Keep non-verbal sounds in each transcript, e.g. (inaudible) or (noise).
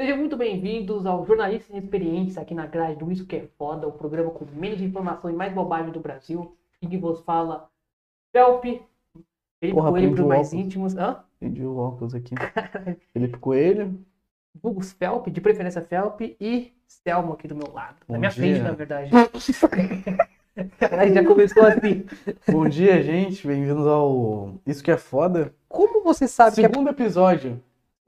Sejam muito bem-vindos ao Jornalistas Experientes aqui na grade do Isso Que É Foda, o programa com menos informação e mais bobagem do Brasil. E que vos fala Felpe, Felipe Porra, Coelho para o mais óculos. íntimos. Hã? Entendi o óculos aqui. (laughs) Felipe Coelho. Bugos Felpe, de preferência Felpe, e Selmo aqui do meu lado. Na Bom minha dia. frente, na verdade. (laughs) (laughs) Caralho, já começou assim. Bom dia, gente. Bem-vindos ao Isso Que É Foda. Como você sabe Segundo episódio.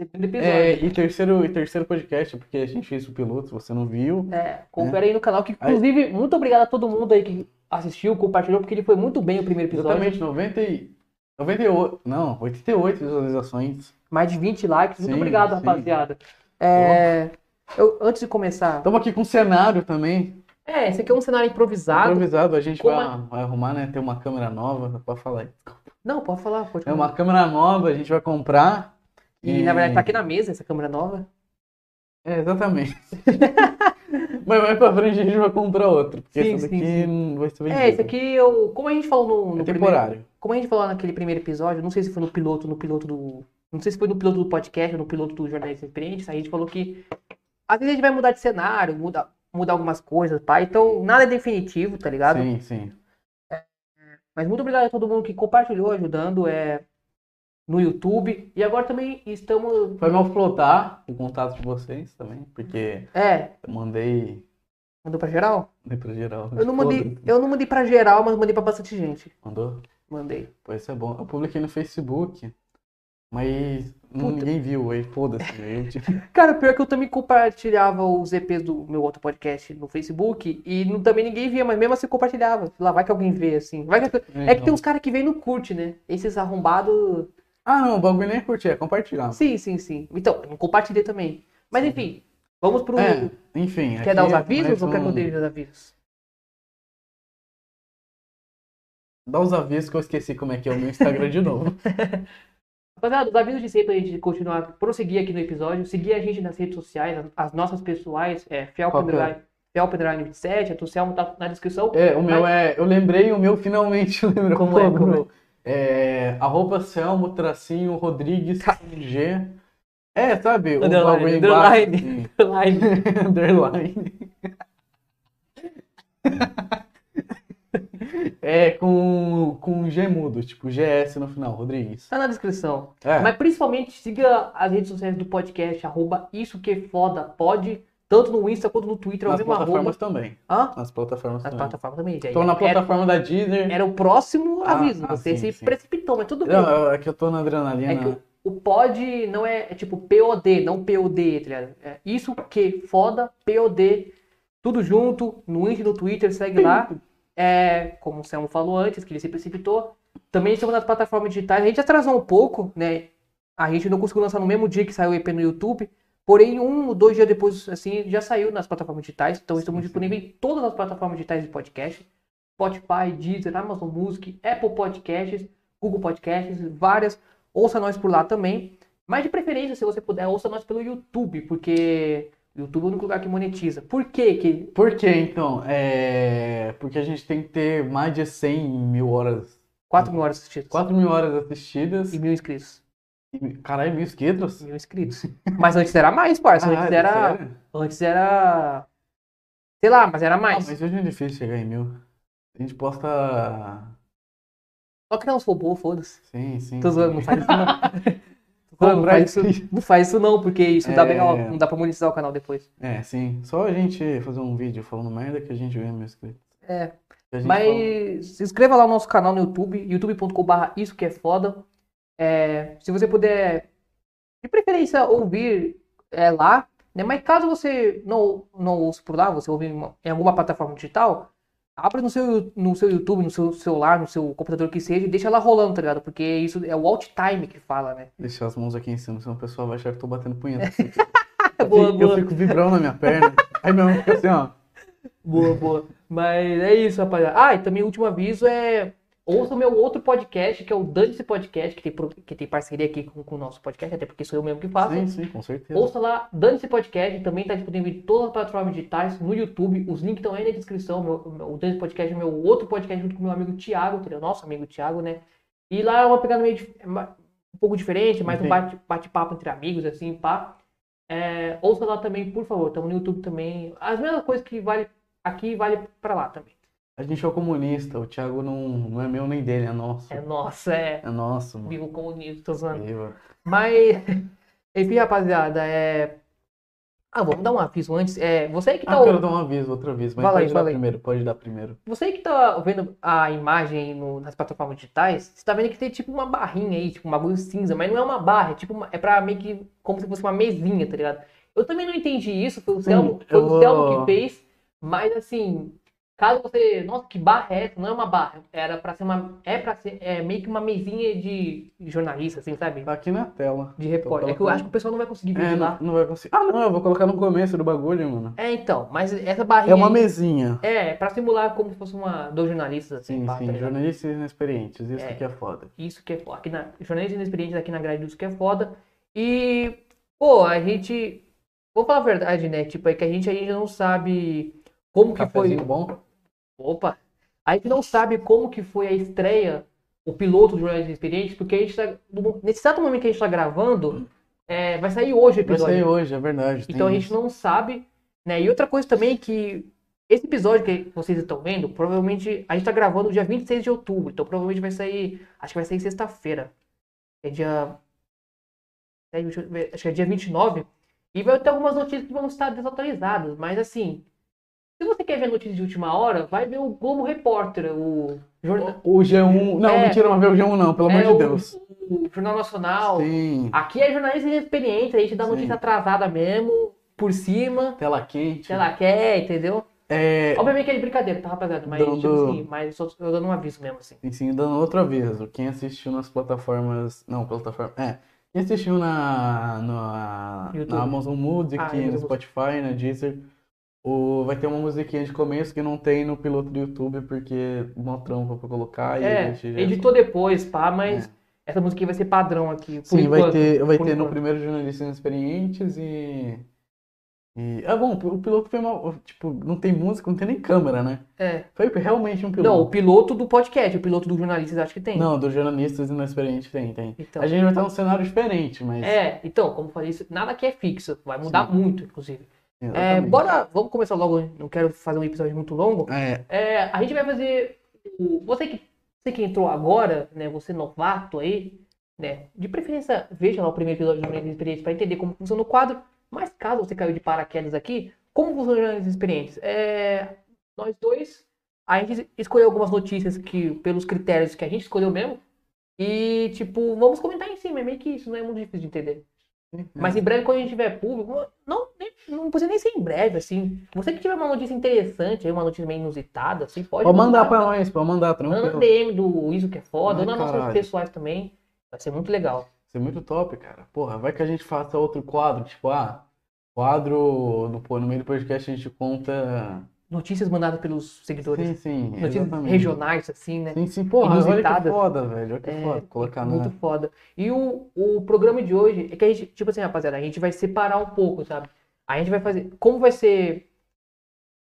Que é o segundo É, episódio? e, terceiro, e terceiro podcast, porque a gente fez o piloto, você não viu. É, confere aí no canal, que inclusive, muito obrigado a todo mundo aí que assistiu, compartilhou, porque ele foi muito bem o primeiro episódio. Exatamente, 90 e... 98, não, 88 visualizações. Mais de 20 likes. Muito Sim, obrigado, sim. rapaziada. É, eu, antes de começar. Estamos aqui com cenário também. É, esse aqui é um cenário improvisado. Improvisado, a gente vai, vai arrumar, né? Ter uma câmera nova, pode falar aí. Não, pode falar, pode É falar. uma câmera nova, a gente vai comprar. E na verdade tá aqui na mesa essa câmera nova. É, exatamente. (laughs) Mas mais pra frente a gente vai comprar outro, porque Sim, esse sim, daqui sim. não vai ser vendido. É, esse aqui eu. Como a gente falou no, no é primeiro. temporário. Como a gente falou naquele primeiro episódio, não sei se foi no piloto, no piloto do. Não sei se foi no piloto do podcast ou no piloto do Jornalista Experientes, a gente falou que às vezes a gente vai mudar de cenário, muda, mudar algumas coisas, pá. Então nada é definitivo, tá ligado? Sim, sim. Mas muito obrigado a todo mundo que compartilhou, ajudando é, no YouTube. E agora também estamos. Foi mal flotar o contato de vocês também, porque É, eu mandei, mandou pra geral? mandei pra geral. Eu não mandei, eu não mandei pra geral, mas mandei pra bastante gente. Mandou? Mandei. Pô, isso é bom. Eu publiquei no Facebook, mas Puta. ninguém viu aí, foda-se. Eu, tipo, (laughs) Cara, pior que eu também compartilhava os EPs do meu outro podcast no Facebook e não- também ninguém via, mas mesmo assim compartilhava. Lá vai que alguém vê, assim. Vai que- É que tem uns caras que vêm e não curte, né? Esses arrombados. Ah, não, o bagulho nem é curtir, é compartilhar. Sim, sim, sim. Então, eu não compartilhei também. Mas enfim, vamos pro. É, enfim. Quer dar os é avisos mais ou quer que eu um- dê os avisos? Dá os avisos que eu esqueci como é que é o meu Instagram de novo. (laughs) Rapaziada, os avisos de sempre a gente continuar, prosseguir aqui no episódio, seguir a gente nas redes sociais, as, as nossas pessoais, é é? Underline Felp Underline 27, a do Selmo tá na descrição. É, o meu é. Eu lembrei, o meu finalmente (laughs) lembrou. Como é, Pô, como meu, é? arroba Selmo tracinho Rodrigues G. É, sabe? O Underline, underline. assim. (laughs) underline. É com, com G mudo, tipo GS no final, Rodrigues. Tá na descrição. É, Mas principalmente siga as redes sociais do podcast, arroba isso que foda, pode, tanto no Insta quanto no Twitter, é o mesmo arroba. plataformas também. Hã? Nas plataformas Nas também. plataformas também. já- Tô na era- plataforma da Deezer. Era o próximo Ah, aviso. ah, Você sim, se sim. precipitou, mas tudo bem. Não, é que eu tô na adrenalina. É que o, o pod não é, é tipo POD, não POD, tá ligado? É isso que foda, POD, tudo junto, no Insta e no Twitter, segue lá. É, como o Selmo falou antes, que ele se precipitou. Também estamos nas plataformas digitais. A gente atrasou um pouco, né? A gente não conseguiu lançar no mesmo dia que saiu o EP no YouTube. Porém, um ou dois dias depois, assim, já saiu nas plataformas digitais. Então, estamos disponíveis em todas as plataformas digitais de podcast. Spotify, Deezer, Amazon Music, Apple Podcasts, Google Podcasts, várias. Ouça nós por lá também. Mas de preferência, se você puder, ouça nós pelo YouTube, porque o YouTube é o único lugar que monetiza. Por quê que... Por quê, então? É... Porque a gente tem que ter mais de 100 mil horas, 4 mil horas assistidas. 4 mil horas assistidas. E mil inscritos. Caralho, mil inscritos? Mil inscritos. Mas antes era mais, parça. Antes Caralho, (laughs) era... sério? Antes era... Sei lá, mas era Ah, mais. mas hoje é difícil chegar em mil. A gente posta... Só que não os robôs, foda-se. Sim, sim. Tô zoando, não faz isso não. (laughs) Tô zoando, não Comprar faz isso, não faz isso não, porque isso dá É. não dá pra monetizar o canal depois. É, sim. Só a gente fazer um vídeo falando merda que a gente ganha mil inscritos. É. Que a gente Mas fala- se inscreva lá no nosso canal no YouTube, youtube.com.br isso que é foda. É, se você puder, de preferência, ouvir é, lá, né? Mas caso você não, não ouça por lá, você ouve em, uma- em alguma plataforma digital, abra no seu, no seu YouTube, no seu celular, no seu computador que seja, e deixa lá rolando, tá ligado? Porque isso é o alt time que fala, né? Deixar as mãos aqui em cima, senão o pessoal vai achar que eu tô batendo punheta. Boa, (laughs) eu boa. fico vibrando na minha perna. Aí meu fica assim, ó. Boa, boa. Mas é isso, rapaziada. Ah, e também o último aviso é. Ouça o meu outro podcast, que é o Dante Podcast, que tem, que tem parceria aqui com, com o nosso podcast, até porque sou eu mesmo que faço. Sim, sim, com certeza. Ouça lá, Dante Podcast, também está disponível em todas as plataformas digitais, no YouTube. Os links estão aí na descrição. Meu, o Dante Podcast é meu outro podcast junto com meu amigo Thiago, entendeu? nosso amigo Thiago, né? E lá é uma pegada meio é um pouco diferente, mais um Entendi. bate- bate-papo entre amigos, assim, pá. É, ouça lá também, por favor. Estamos no YouTube também. As mesmas coisas que vale aqui, vale pra lá também. A gente é o comunista, o Thiago não, não é meu nem dele, é nosso. É nossa, é. É nosso, mano. Vivo comunista, tô zoando. Viva. Mas, (laughs) enfim, rapaziada, é. Ah, vamos dar um aviso antes. É, você que tá Ah, quero dar um aviso, outro aviso, mas aí, pode dar fala aí. primeiro, pode dar primeiro. Você que tá vendo a imagem no- nas plataformas digitais, você tá vendo que tem tipo uma barrinha aí, tipo um bagulho cinza, mas não é uma barra, é tipo uma- é pra meio que como se fosse uma mesinha, tá ligado? Eu também não entendi isso, foi o Selmo, foi o Selmo vou- que fez, mas assim, caso você, nossa, que barra é essa? Não é uma barra, era pra ser uma, é pra ser, é meio que uma mesinha de jornalista, assim, sabe? Tá aqui na tela. De repórter. É que eu colocando. acho que o pessoal não vai conseguir ver É, lá. não vai conseguir. Ah, não, eu vou colocar no começo do bagulho, mano. É, então, mas essa barrinha É uma aí- mesinha. É, pra simular como se fosse uma, dois jornalistas, assim, Sim, pá, tá sim, ligado? jornalistas inexperientes, isso É. que é foda. Isso que é foda. Aqui na, jornalistas inexperientes aqui na grade disso que é foda. E, pô, a gente. Vou falar a verdade, né? Tipo, é que a gente ainda não sabe como que foi. Bom? Opa! A gente não sabe como que foi a estreia, o piloto do Jornalistas Inexperientes, porque a gente tá. Nesse exato momento que a gente tá gravando, é, vai sair hoje o Vai episódio. sair hoje, é verdade. Então a gente isso. não sabe, né? E outra coisa também que esse episódio que vocês estão vendo, provavelmente a gente tá gravando dia 26 de outubro, então provavelmente vai sair, acho que vai sair sexta-feira. É dia é, acho que é dia 29 e vai ter algumas notícias que vão estar desatualizadas, mas assim, se você quer ver notícias de última hora, vai ver o Globo Repórter, o jornal, O G1. Não, É. mentira, não vai ver o G1, não, pelo amor é, de o- Deus. o Jornal Nacional. Sim. Aqui é jornalista inexperiente, a gente dá Sim. notícia atrasada mesmo, por cima, Tela quente. lá, quer, entendeu? É, Obviamente que é de brincadeira, tá, rapaziada? Mas, Dando- tipo assim, mas só eu dando um aviso mesmo, assim. Sim, sim, dando outro aviso. Quem assistiu nas plataformas. Não, plataforma. É. Quem assistiu na, na, na Amazon Music, Ah, no. Spotify, na Deezer, o, vai ter uma musiquinha de começo que não tem no piloto do YouTube, porque uma trampa pra colocar e É, a gente já- editou depois, pá, mas É. essa música vai ser padrão aqui. Sim, vai enquanto, ter, vai ter no primeiro Jornalistas Inexperientes e. E, ah, bom, o piloto foi mal. Tipo, não tem música, não tem nem câmera, né? É. Foi realmente um Não, o piloto. piloto do podcast, o piloto dos jornalistas acho que tem. Não, dos jornalistas inexperientes tem, tem. Então. A gente vai estar num cenário diferente, mas. É, então, como eu falei, nada aqui é fixo, vai mudar Sim. muito, inclusive. É, bora, vamos começar logo, não quero fazer um episódio muito longo. É, É, a gente vai fazer. Você que, você que entrou agora, né? Você novato aí, né? De preferência, veja lá o primeiro episódio do Jornalistas Experientes para entender como funciona o quadro. Mas caso você caiu de paraquedas aqui, como funciona o Jornalistas Experientes? É, nós dois, a gente escolheu algumas notícias que, pelos critérios que a gente escolheu mesmo. E, tipo, vamos comentar em cima. É meio que isso, não é muito difícil de entender. Mas em breve, quando a gente tiver público, não, nem- não precisa nem ser em breve, assim. Você que tiver uma notícia interessante, uma notícia meio inusitada, assim, pode Pode mandar pra nós, pode mandar, Manda tranquilo. DM do Isso Que é Foda, ou nas nossas pessoais também. Vai ser muito legal. Isso é muito top, cara. Porra, vai que a gente faça outro quadro, tipo, ah, quadro no, no meio do podcast a gente conta. Notícias mandadas pelos seguidores. Sim, sim, Notícias exatamente. regionais, assim, né? Sim, sim, porra, olha que Inusitadas. foda, velho. Olha que É, foda. Colocar. Muito foda. E o, o programa de hoje é que a gente, tipo assim, rapaziada, a gente vai separar um pouco, sabe? A gente vai fazer. Como vai ser.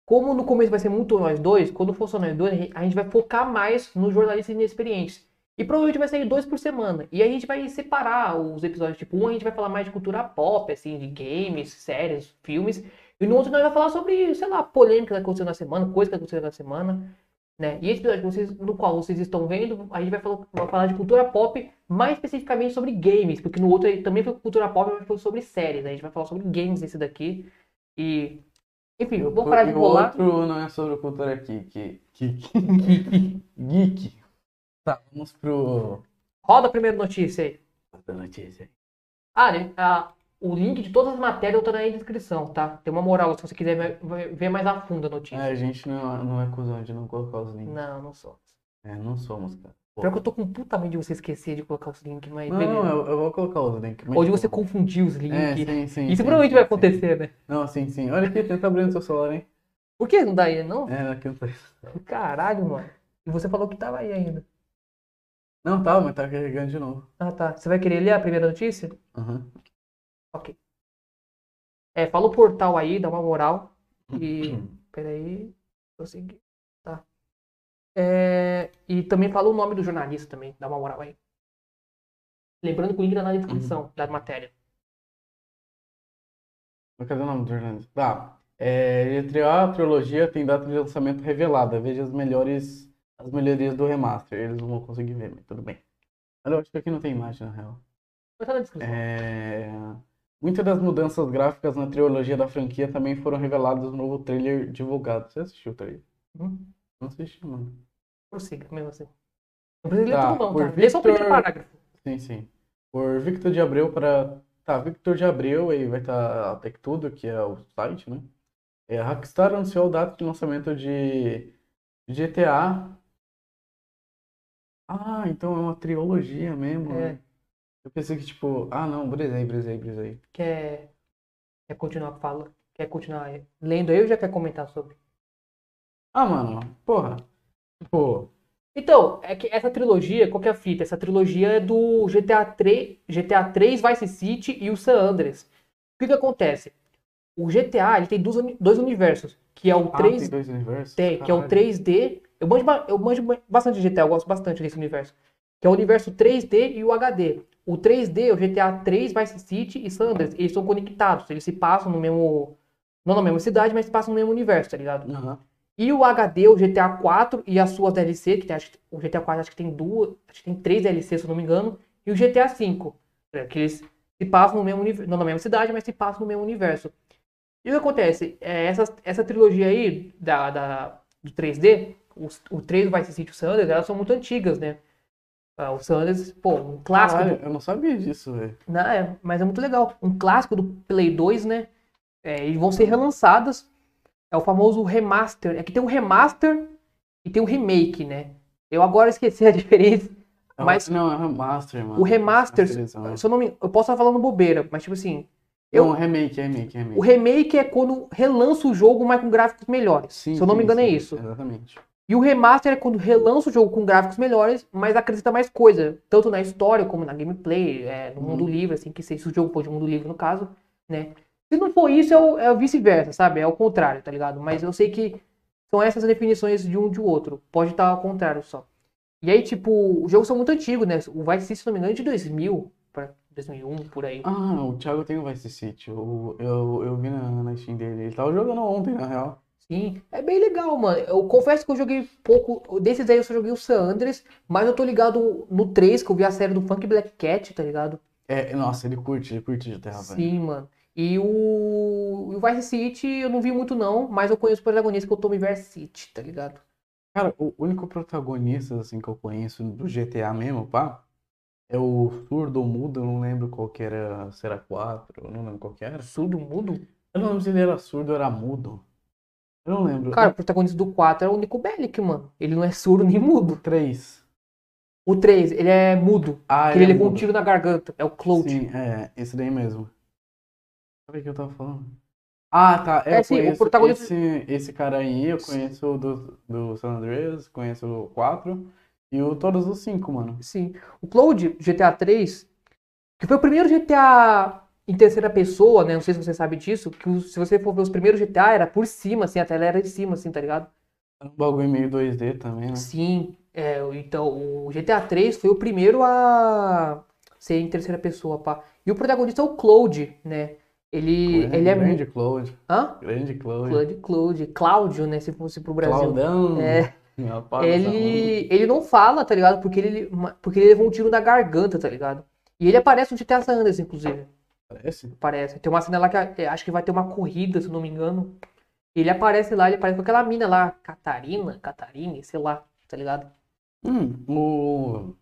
Como no começo vai ser muito nós dois, quando for só nós dois, a gente- a gente vai focar mais nos jornalistas inexperientes. E provavelmente vai sair dois por semana. E a gente vai separar os episódios. Tipo, um a gente vai falar mais de cultura pop, assim, de games, séries, filmes. E no outro nós vamos falar sobre, sei lá, polêmica que aconteceu na semana, coisa que aconteceu na semana. Né? E esse episódio vocês, no qual vocês estão vendo, a gente vai falar, vai falar de cultura pop, mais especificamente sobre games, porque no outro aí também foi cultura pop, mas foi sobre séries. né? A gente vai falar sobre games nesse daqui. E. Enfim, E o- vou parar de e o rolar. outro não é sobre cultura geek. Geek. (laughs) Geek. Tá, vamos pro. Roda a primeira notícia aí. Da notícia. Ah, né? Ah, o link de todas as matérias eu tô na descrição, tá? Tem uma moral se você quiser ver- mais a fundo a notícia. É, a gente não, é- não é cuzão de não colocar os links. Não, não sou. É, não somos, cara. Pior que eu tô com puta medo de você esquecer de colocar os links, mas Não, beleza. não, eu, eu vou colocar os links. Ou de você tipo, confundir os links. É, sim, sim. Isso sim, provavelmente sim, vai acontecer, né? Não, sim, sim. Olha aqui, tenta abrir no seu celular, hein? Por que não dá aí, não? É, aqui não tá. Caralho, mano. E você falou que tava aí ainda. Não, tá, mas tá carregando de novo. Ah, tá. Você vai querer ler a primeira notícia? Aham. Ok. É, fala o portal aí, dá uma moral. (clears throat) E. Peraí. Vou seguir. Tá. É, e também fala o nome do jornalista também, dá uma moral aí. Lembrando que o link tá na descrição da matéria. Cadê o nome do jornalista? Tá. É, GTA, a trilogia tem data de lançamento revelada. Veja as melhores, as melhorias do remaster. Eles não vão conseguir ver, mas tudo bem. Olha, eu acho que aqui não tem imagem, na real. Vai estar na descrição. É... Muitas das mudanças gráficas na trilogia da franquia também foram reveladas no novo trailer divulgado. Você assistiu o trailer? Uhum. Não assisti, mano. Prossiga, mesmo assim. Não precisa ler Tá, tudo por tá? Lê só o primeiro Victor- parágrafo. Sim, sim. Por Victor de Abreu para. Tá, Victor de Abreu, aí vai estar a Tech Tudo, que é o site, né? É, a Rockstar anunciou a data de lançamento de GTA. Ah, então é uma trilogia mesmo, É. né? Eu pensei que, tipo, ah, não, brisei, brisei, brisei. Quer, quer continuar fala? Quer continuar lendo aí ou já quer comentar sobre? Ah, mano, porra. Tipo, Então, é que essa trilogia, qual que é a fita? Essa trilogia é do GTA 3, GTA 3 Vice City e o San Andreas. O que que acontece? O GTA, ele tem dois, dois universos, que é o ah, 3 tem dois universos? Tem, que é o Caralho. 3D. Eu manjo, eu manjo ba- bastante de GTA, eu gosto bastante desse universo. Que é o universo 3D e o HD. O 3D é o GTA 3, Vice City e San Andreas. Eles são conectados, eles se passam no mesmo. Não na mesma cidade, mas se passam no mesmo universo, tá ligado? Aham. E o HD, o GTA 4 e as suas DLC, que tem, acho o GTA 4 acho que tem duas, acho que tem três DLC, se eu não me engano, e o GTA 5, né, que eles se passam no mesmo universo, não na mesma cidade, mas se passam no mesmo universo. E o que acontece? É, essa, essa trilogia aí da, da, do 3D, os, o 3 do Vice City e o San Andreas, elas são muito antigas, né? Ah, o San Andreas, pô, um clássico do- Caralho, eu não sabia disso, velho. não, é, mas é muito legal. Um clássico do Play 2, né? É, e vão ser relançadas. É o famoso remaster. É que tem um remaster e tem um remake, né? Eu agora esqueci (laughs) a diferença. É Mas- Não, é um remaster, mano. O remaster, se eu não me, eu posso estar falando bobeira, mas tipo assim, Eu... Não, remake, remake, remake. o remake é quando relança o jogo, mas com gráficos melhores. Sim, se eu não me sim, engano é sim, isso. Exatamente. E o remaster é quando relança o jogo com gráficos melhores, mas acrescenta mais coisa, tanto na história como na gameplay, é, no Uhum. mundo livre, assim, que se se o jogo for de mundo livre no caso, né? Se não for isso, é o, é o vice-versa, sabe? É o contrário, tá ligado? Mas eu sei que são essas definições de um de outro. Pode estar ao contrário só. E aí, tipo, os jogos são muito antigos, né? O Vice City, se não me engano, é de 2000 pra 2001, por aí. Ah, o Thiago tem o Vice City. Eu, eu, eu vi na, na Steam dele. Ele tava jogando ontem, na real. Sim, é bem legal, mano. Eu confesso que eu joguei pouco. Desses aí eu só joguei o San Andreas, mas eu tô ligado no 3, que eu vi a série do Funk Black Cat, tá ligado? É, nossa, ele curte, ele curte GTA, velho. Sim, mano. E o, o Vice City eu não vi muito não, mas eu conheço o protagonista que é o Tommy Vercity, tá ligado? Cara, o único protagonista, assim, que eu conheço do GTA mesmo, pá, é o surdo mudo, eu não lembro qual que era, se era 4, eu não lembro qual que era. Surdo mudo? Eu não lembro se ele era surdo ou era mudo. Eu não lembro. Cara, o protagonista do 4 é o Nico Bellic, mano. Ele não é surdo nem mudo. 3. O 3, ele é mudo. Ah, porque ele é levou um mudo. tiro na garganta. É o Cloud. Sim, é, esse daí mesmo. Sabe o que eu tava falando? Ah, tá. É, eu sim, o protagonista- esse, esse cara aí, eu conheço o do, do San Andreas, conheço o 4 e o, todos os 5, mano. Sim. O Cloud, GTA 3, que foi o primeiro GTA em terceira pessoa, né? Não sei se você sabe disso, que o- se você for ver os primeiros GTA, era por cima, assim, a tela era de cima, assim, tá ligado? Um bagulho meio 2D também, né? Sim, é, então o GTA 3 foi o primeiro a ser em terceira pessoa, pá. E o protagonista é o Cloud, né? Ele, ele é Grande Cloud. Hã? Grande Cloud. Cloud, Cloud, Cláudio, né? Se fosse pro Brasil. Claudão. É. (laughs) Rapaz, Ele, ele não fala, tá ligado? Porque ele, porque ele levou um tiro na garganta, tá ligado? E ele aparece no GTA San Andreas, inclusive. Parece? Aparece. Tem uma cena lá que é, acho que vai ter uma corrida, se não me engano. Ele aparece lá, ele aparece com aquela mina lá, Catarina, Catarine, sei lá, tá ligado? Hum, o,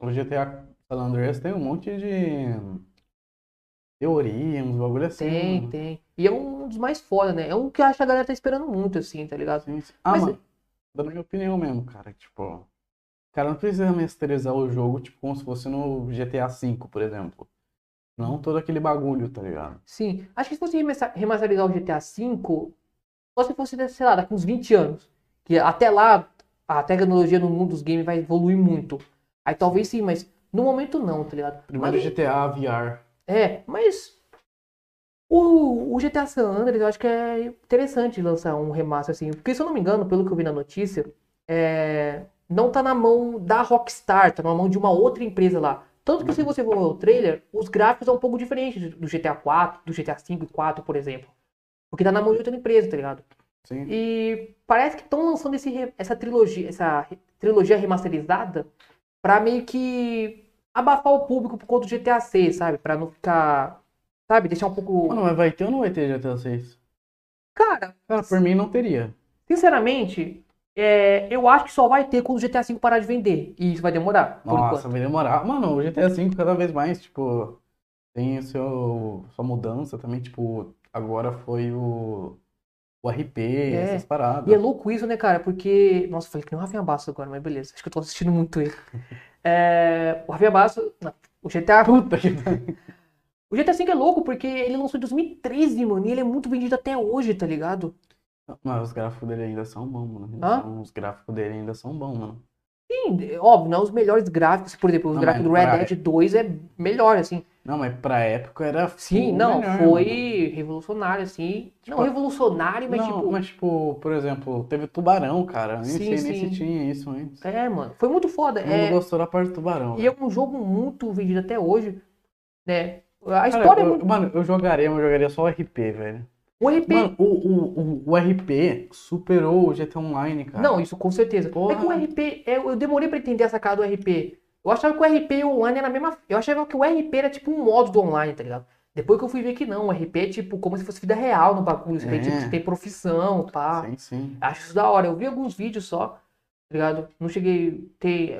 o GTA San Andreas tem um monte de teoria, uns bagulho assim. Tem, mano. tem. E é um dos mais foda, né? É um que eu acho que a galera tá esperando muito, assim, tá ligado? Sim, sim. Ah, Mas- mano, da minha opinião mesmo, cara, tipo, cara não precisa masterizar o jogo, tipo, como se fosse no GTA V, por exemplo. Não todo aquele bagulho, tá ligado? Sim. Acho que se fosse remasterizar o GTA V, só se fosse, sei lá, daqui uns 20 anos. Que até lá a tecnologia no mundo dos games vai evoluir muito. Aí talvez sim, mas no momento não, tá ligado? Primeiro Mas- GTA VR. É, mas o, o GTA San Andreas eu acho que é interessante lançar um remaster assim. Porque se eu não me engano, pelo que eu vi na notícia, é, não tá na mão da Rockstar, tá na mão de uma outra empresa lá. Tanto que se você for ver o trailer, os gráficos são um pouco diferentes do GTA 4, do GTA 5 e 4, por exemplo. Porque tá na mão de outra empresa, tá ligado? Sim. E parece que estão lançando esse essa trilogia, essa trilogia remasterizada pra meio que abafar o público por conta do GTA 6, sabe? Pra não ficar, sabe, deixar um pouco. Mano, mas vai ter ou não vai ter GTA 6? Cara, Cara, por mim não teria. sinceramente, é, eu acho que só vai ter quando o GTA 5 parar de vender. E isso vai demorar, Nossa, vai demorar. Mano, o GTA V cada vez mais, tipo, tem o seu, sua mudança também, tipo, agora foi o, o RP, essas paradas. E é louco isso, né, cara? Porque. Nossa, falei que nem o Rafinha Bastos agora, mas beleza. Acho que eu tô assistindo muito ele. (laughs) É, o Rafinha Bastos. Não, o GTA. (laughs) Puta que. O GTA V é louco porque ele lançou em 2013, mano. E ele é muito vendido até hoje, tá ligado? Mas os gráficos dele ainda são bons, mano. Hã? são- os gráficos dele ainda são bons, mano. Sim, é óbvio, não os melhores gráficos. Por exemplo, os Não, gráficos do Red pra- Dead 2 é melhor, assim. Não, mas pra época era Sim, não, melhor, foi mano. revolucionário, assim. Tipo, não revolucionário, mas não, tipo. mas tipo, por exemplo, teve Tubarão, cara. Nem Sim, sei nem sim. se tinha isso antes. É, mano. Foi muito foda. Mundo É, gostou da parte do Tubarão. e é um jogo muito vendido até hoje, né? A Cara, história é eu- muito. Mano, eu jogaria, mas eu jogaria só o RP, velho. O RP. Mano, o, o, o, o RP superou o GTA Online, cara. Não, isso com certeza. É que o Porra. RP, é, eu demorei pra entender a sacada do RP. Eu achava que o RP e o online era a mesma. Eu achava que o RP era tipo um modo do online, tá ligado? Depois que eu fui ver que não, o RP é tipo como se fosse vida real no bagulho. Você tem, É. tipo, você tem profissão, pá. Sim, sim. Acho isso da hora. Eu vi alguns vídeos só, tá ligado? Não cheguei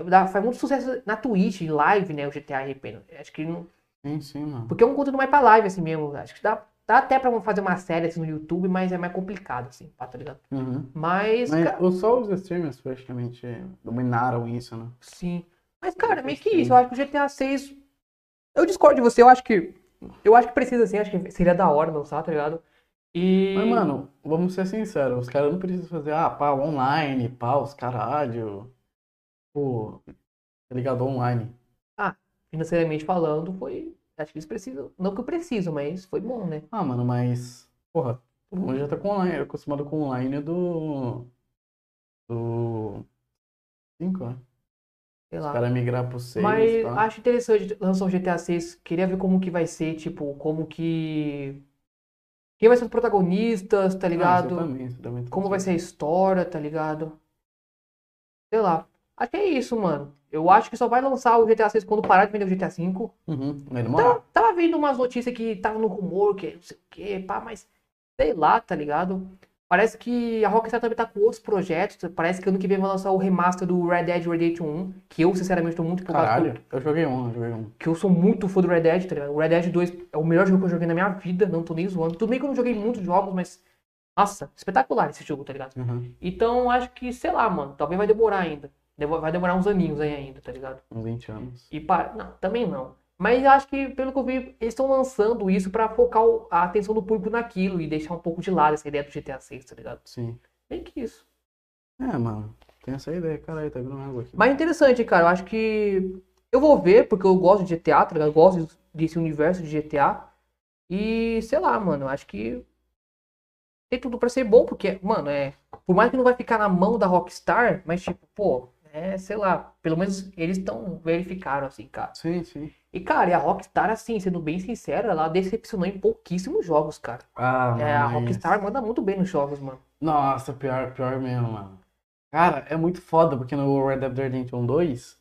dá- Faz muito sucesso na Twitch, em live, né? O GTA RP. né? Acho que não. Sim, sim, mano. Porque é um conteúdo mais pra live, assim mesmo. Acho que dá, dá até pra fazer uma série assim no YouTube, mas é mais complicado, assim, pá, tá ligado? Uhum. Mas. Mas cara, só os streamers praticamente dominaram isso, né? Sim. Mas, cara, meio que isso. Eu acho que o GTA 6. Eu discordo de você, eu acho que. Eu acho que precisa sim, acho que seria da hora lançar, tá ligado? E. Mas, mano, vamos ser sinceros, os caras não precisam fazer, ah, pá, online, pá, os caralho. Pô, tá ligado? Online. financeiramente falando, foi. Acho que eles precisam. Não que eu preciso, mas foi bom, né? Ah, mano, mas, porra, todo mundo já tá com online, acostumado com online do. Do. 5, né? Sei Os lá. caras migrar pro 6, Mas pá. acho interessante lançar o GTA 6. Queria ver como que vai ser, tipo, como que. Quem vai ser os protagonistas, tá Ah, isso ligado? também, isso também tô Como vai ser a história, tá ligado? Sei lá. Acho que é isso, mano. Eu acho que só vai lançar o GTA 6 quando parar de vender o GTA 5. Uhum. Tava, tava vendo umas notícias que tava no rumor, que não sei o que, pá, mas sei lá, tá ligado? Parece que a Rockstar também tá com outros projetos. Parece que ano que vem vai lançar o remaster do Red Dead Redemption 1, que eu, sinceramente, tô muito empolgado. Caralho, eu joguei um, eu joguei um. Que eu sou muito fã do Red Dead, tá ligado? O Red Dead 2 é o melhor jogo que eu joguei na minha vida, não tô nem zoando. Tudo bem que eu não joguei muitos jogos, mas. Nossa, espetacular esse jogo, tá ligado? Uhum, Então acho que, sei lá, mano, talvez vai demorar ainda. Vai demorar uns aninhos aí ainda, tá ligado? uns 20 anos. E para. Não, também não. Mas acho que, pelo que eu vi, eles estão lançando isso pra focar a atenção do público naquilo e deixar um pouco de lado essa ideia do GTA 6, tá ligado? Sim. Bem que isso. É, mano, tem essa ideia, caralho, tá vindo água aqui. Mas interessante, cara. Eu acho que. Eu vou ver, porque eu gosto de GTA, tá ligado? Eu gosto desse universo de GTA. E sei lá, mano. Eu acho que. Tem tudo pra ser bom, porque, mano, é. Por mais que não vai ficar na mão da Rockstar, mas tipo, pô, é, sei lá. Pelo menos eles estão verificaram, assim, cara. Sim, sim. E, cara, e a Rockstar, assim, sendo bem sincera, ela decepcionou em pouquíssimos jogos, cara. Ah, É, a Rockstar manda muito bem nos jogos, mano. Nossa, pior, pior mesmo, mano. Cara, é muito foda, porque no Red Dead Redemption 2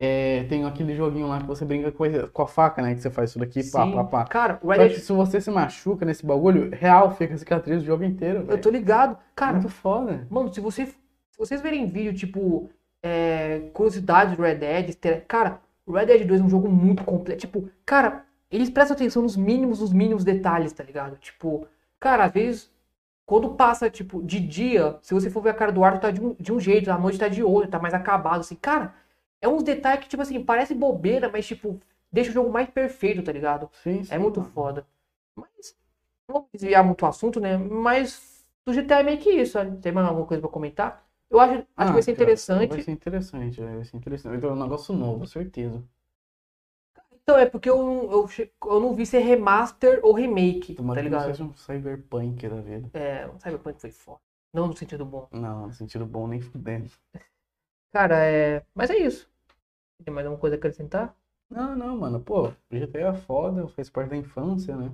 é, tem aquele joguinho lá que você brinca com, com a faca, né? Que você faz isso daqui, pá, Sim. pá, pá. Cara, o Red Dead. se você se machuca nesse bagulho, real, fica cicatriz o jogo inteiro, Eu velho. tô ligado. Cara, Muito foda. Mano, se, você, se vocês verem vídeo, tipo, é, curiosidades do Red Dead, easter- cara, o Red Dead 2 é um jogo muito completo. Tipo, cara, eles prestam atenção nos mínimos, nos mínimos detalhes, tá ligado? Tipo, cara, às vezes, quando passa, tipo, de dia, se você for ver a cara do Arthur, tá de um, de um jeito, à noite tá de outro, tá mais acabado, assim. Cara, é uns detalhes que, tipo assim, parece bobeira, mas, tipo, deixa o jogo mais perfeito, tá ligado? Sim, sim. É muito mano. foda. Mas, não vamos desviar muito o assunto, né? Mas do GTA é meio que isso, sabe? Tem mais alguma coisa pra comentar? Eu acho, acho Ah, que vai ser interessante. Vai ser interessante, velho, vai ser interessante. Então, é um negócio novo, certeza. Então, é porque eu, não- eu, eu não vi ser remaster ou remake, Tomara tá que não ligado? seja um cyberpunk da vida. É, o Cyberpunk foi foda. Não no sentido bom. Não, no sentido bom nem fudendo. Cara, é. Mas é isso. Tem mais alguma coisa a acrescentar? Não, não, mano. Pô, GTA é foda, fez parte da infância, né?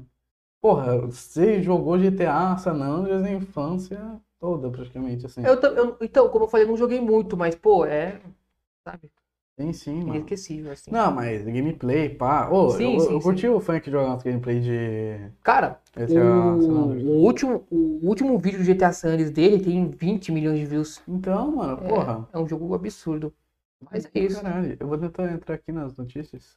Porra, você jogou GTA San Andreas na infância toda, praticamente, assim. Eu, eu- então, como eu falei, eu não joguei muito, mas, pô, é. Sabe? Sim, sim, mano. Inesquecível, assim. Não, mas gameplay, pá. Ô, Sim, eu, sim, eu curti o funk jogando as gameplay de Cara, GTA San o, Andreas. o último, o último vídeo do GTA San Andreas dele tem 20 milhões de views. Então, mano, porra. É um jogo absurdo. Mas é isso. Caralho, eu vou tentar entrar aqui nas notícias.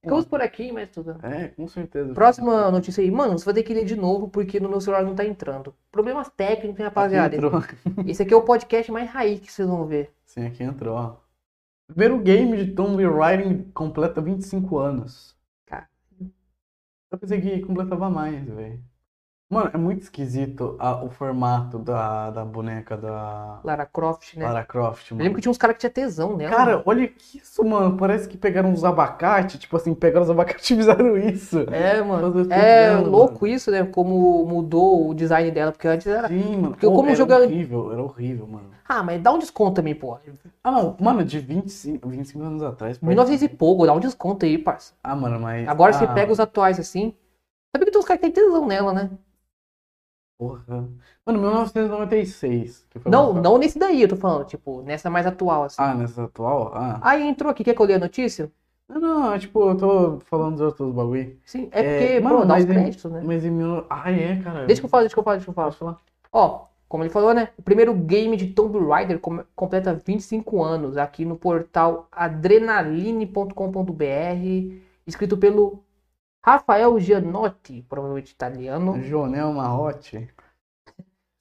Ficamos por aqui, mas tudo. É, com certeza. Próxima notícia aí. Mano, você vai ter que ler de novo porque no meu celular não tá entrando. Problemas técnicos, hein, rapaziada. Aqui entrou. Esse aqui é o podcast mais raiz que vocês vão ver. Sim, aqui entrou, ó. Primeiro game de Tomb Raider completa 25 anos. Cara. Eu pensei que completava mais, velho. Mano, é muito esquisito a- o formato da, da boneca da Lara Croft, né? Lara Croft, Eu mano. lembro que tinha uns caras que tinha tesão nela. Cara, olha que isso, mano. Parece que pegaram uns abacate, tipo assim, pegaram os abacates e (laughs) fizeram isso. É, mano. É louco isso, né? Como mudou o design dela, porque antes era. Sim, mano. Porque como era jogar- horrível, era horrível, mano. Ah, mas dá um desconto também, pô. Ah, não, mano, de 25, 25 anos atrás. 1900 e pouco, dá um desconto aí, parça. Ah, mano, mas. Agora ah, você pega os atuais assim. Sabe que tem uns caras que tem tesão nela, né? Porra. Mano, 1996. que foi Não, lançado. não nesse daí, eu tô falando, tipo, nessa mais atual, assim. Ah, nessa atual? Ah. Aí entrou aqui, quer que eu leia a notícia? Não, não, é tipo, eu tô falando dos outros bagulho. Sim, é É, porque, mano, pô, dá os em- créditos, né? Mas em mil... Ah, é, cara. Deixa que eu falo, deixa que eu falo, deixa que eu. Pode falar. Ó, como ele falou, né? O primeiro game de Tomb Raider com- completa 25 anos aqui no portal adrenaline.com.br, escrito pelo Rafael Gianotti, provavelmente italiano. Jonel Marrote.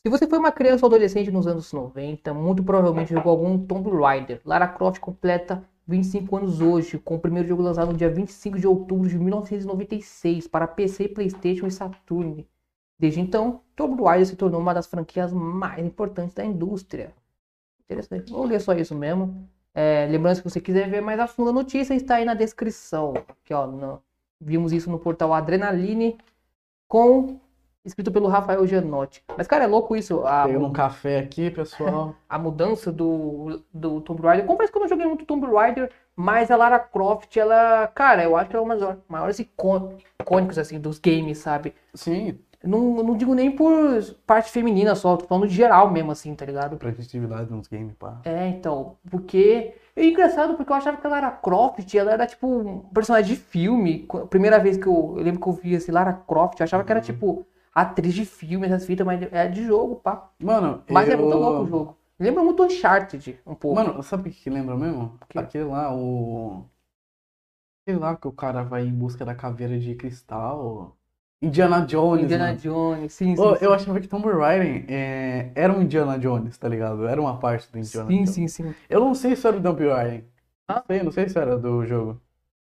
Se você foi uma criança ou adolescente nos anos 90, muito provavelmente jogou algum Tomb Raider. Lara Croft completa 25 anos hoje, com o primeiro jogo lançado no dia 25 de outubro de 1996 para PC, PlayStation e Saturn. Desde então, Tomb Raider se tornou uma das franquias mais importantes da indústria. Interessante. Vou ler só isso mesmo. É, lembrando, se você quiser ver mais a fundo a notícia, está aí na descrição. Aqui, ó, no- vimos isso no portal Adrenaline com escrito pelo Rafael Gianotti. Mas, cara, é louco isso. A, um café aqui, pessoal. (laughs) a mudança do, do Tomb Raider. Confesso que eu não joguei muito Tomb Raider, mas a Lara Croft, ela, cara, eu acho que é uma das maiores icô- icônicos, assim, dos games, sabe? Sim, Não, não digo nem por parte feminina só, tô falando de geral mesmo, assim, tá ligado? produtividade nos games, pá. É, então, porque. É engraçado porque eu achava que a Lara Croft, ela era tipo um personagem de filme. Primeira vez que eu, eu lembro que eu vi assim, Lara Croft, eu achava que era Uhum. tipo atriz de filme, essas fitas, mas é de jogo, pá. Mano, Mas é eu... muito louco o jogo. Lembra muito Uncharted, um pouco. Mano, sabe o que que lembra mesmo? quê? Aquele lá, o... Sei lá, que o cara vai em busca da caveira de cristal. Indiana Jones, Indiana mano. Jones, sim, sim. Ô, sim. eu achava que Tomb Raider é, era um Indiana Jones, tá ligado? Era uma parte do Indiana Sim, Jones. sim, sim. Eu não sei se era do Tomb Raider. Não Ah? sei, não sei se era do jogo.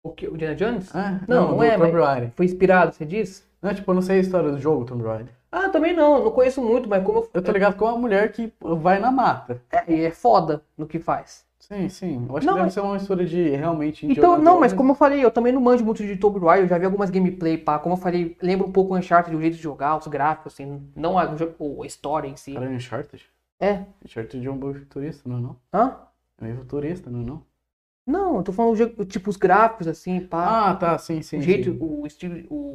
O que? O Indiana Jones? Ah, Não, não do é, Tomb mas- Raider. Foi inspirado, você diz? Não, tipo, eu não sei a história do jogo Tomb Raider. Ah, também não, não conheço muito, mas como Eu tô ligado com uma mulher que vai na mata. é, e é foda no que faz. Sim, sim. Eu acho Não, que deve mas- ser uma mistura de realmente Então, não, mas como eu falei, eu também não manjo muito de Tomb Raider, eu já vi algumas gameplay, pá. Como eu falei, lembra um pouco o Uncharted, o jeito de jogar, os gráficos, assim, não a, o- a história em si. Cara, é Uncharted? É. Uncharted é um bom futurista, não é não? Hã? É meio futurista, não é não? Não, eu tô falando, tipo, os gráficos, assim, pá. Ah, tá, sim, sim. o jeito, sim. o estilo, o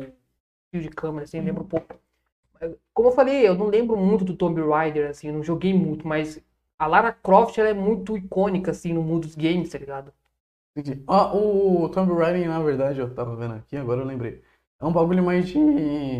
estilo de câmera, assim, lembra um pouco. Como eu falei, eu não lembro muito do Tomb Raider, assim, eu não joguei muito, mas a Lara Croft, ela é muito icônica, assim, no mundo dos games, tá ligado? Entendi. Ah, o Tomb Raider, na verdade, eu tava vendo aqui, agora eu lembrei. É um bagulho mais de.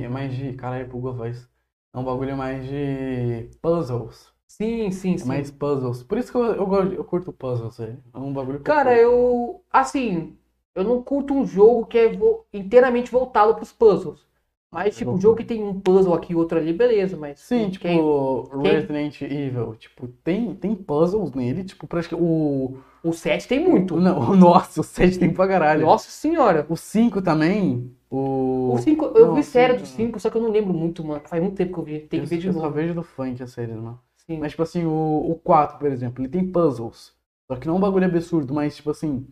Mais de. Caralho, bugou a voz. É um bagulho mais de puzzles. Sim, sim, É sim. mais puzzles. Por isso que eu, eu, gosto- eu curto puzzles. É um bagulho que Cara, curto. eu. Assim, eu não curto um jogo que é vo- inteiramente voltado pros puzzles. Mas, tipo, um jogo que tem um puzzle aqui e outro ali, beleza, mas. Sim, tipo, quem- quem- Resident Evil. Tipo, tem, tem puzzles nele, tipo, praticamente. O. O 7 tem muito. Não, (laughs) nossa, o 7 tem pra caralho. Nossa senhora. O 5 também. O. O 5, eu Não, vi série do não. 5, só que eu não lembro muito, mano. Faz muito tempo que eu vi. Tem que eu, ver de eu só novo. vejo do funk a série, mano. Sim. Mas, tipo assim, o, o 4, por exemplo, ele tem puzzles. Só que não é um bagulho absurdo, mas, tipo assim,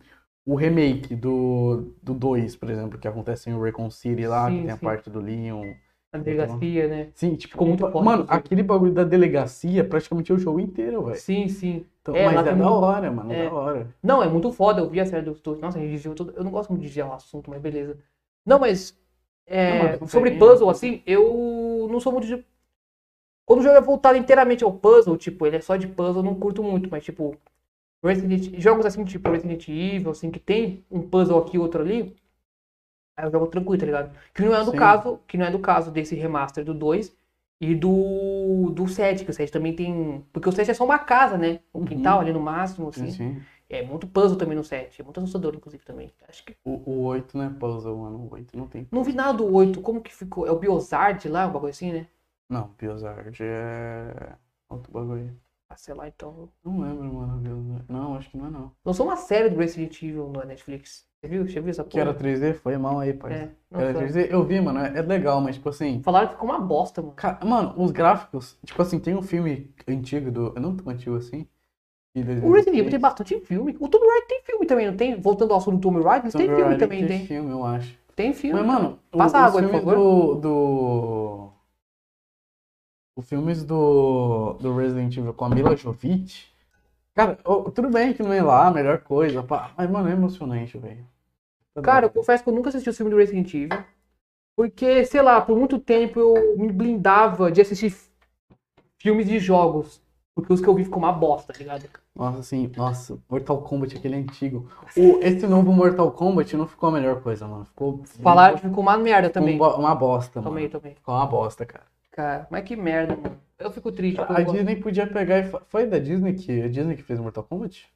o remake do, do 2, por exemplo, que acontece em Recon City lá, Sim, que tem a sim. parte do Leon Na delegacia, né? Sim, tipo, Ficou muito foda, Mano, inclusive. aquele bagulho da delegacia praticamente é o jogo inteiro, velho. Sim, sim. Então, É, mas é da muito- hora, mano, é. da hora. Não, é muito foda. Eu vi a série do Stuart. Nossa, a gente desviou tudo. Eu não gosto muito de desviar o assunto, mas beleza. Não, mas. é, Não, sobre puzzle, assim, eu não sou muito de. Quando o jogo é voltado inteiramente ao puzzle, tipo, ele é só de puzzle, eu não curto muito, mas tipo. Resident... Jogos assim, tipo Resident Evil, assim, que tem um puzzle aqui e outro ali. Aí eu jogo tranquilo, tá ligado? Que não é do Sim. caso, que não é do caso desse remaster do 2 e do, do 7, que o 7 também tem. Porque o 7 é só uma casa, né? Um Uhum. quintal ali no máximo, assim. Sim, sim. É muito puzzle também no 7. É muito assustador, inclusive, também. Acho que. O, o 8 não é puzzle, mano. O 8 não tem. Não vi nada do 8. Como que ficou? É o Biozard lá, um bagulho assim, né? Não, Biozard é. Outro bagulho. Ah, sei lá, então. Não lembro, mano. Biozard. Não, acho que não é não. Lançou uma série do Resident Evil na Netflix. Você viu? Você viu essa Que era porra? 3D? Foi mal aí, pai. É. Era Nossa. 3D? Eu vi, mano. É, é legal, mas tipo assim. Falaram que ficou uma bosta, mano. Ca- Mano, os gráficos. Tipo assim, tem um filme antigo do. Não tão antigo assim. O Resident 2006. Evil tem bastante filme. O Tomb Raider tem filme também, não tem? Voltando ao assunto do Tomb Raider, Tomb têm filme Raider também, tem tem. filme, eu acho. Tem filme. Mas, mano, o- Passa os água aí, por favor. do, do. Os filmes do, do Resident Evil com a Mila Jovovich. Cara, ô, tudo bem que não é lá a melhor coisa, pá, mas, mano, é emocionante, velho. Cara, eu confesso que eu nunca assisti o filme do Resident Evil. Porque, sei lá, por muito tempo eu me blindava de assistir filmes de jogos. Porque os que eu vi ficou uma bosta, tá ligado? Nossa, assim, nossa, Mortal Kombat, aquele antigo. O, esse novo Mortal Kombat não ficou a melhor coisa, mano. Ficou. Falaram que ficou uma merda também. um uma bosta, mano. Também, também. Ficou uma bosta, cara. Cara, mas que merda, mano. Eu fico triste. A eu gosto- Disney podia pegar e. Foi da Disney que. A Disney que fez Mortal Kombat?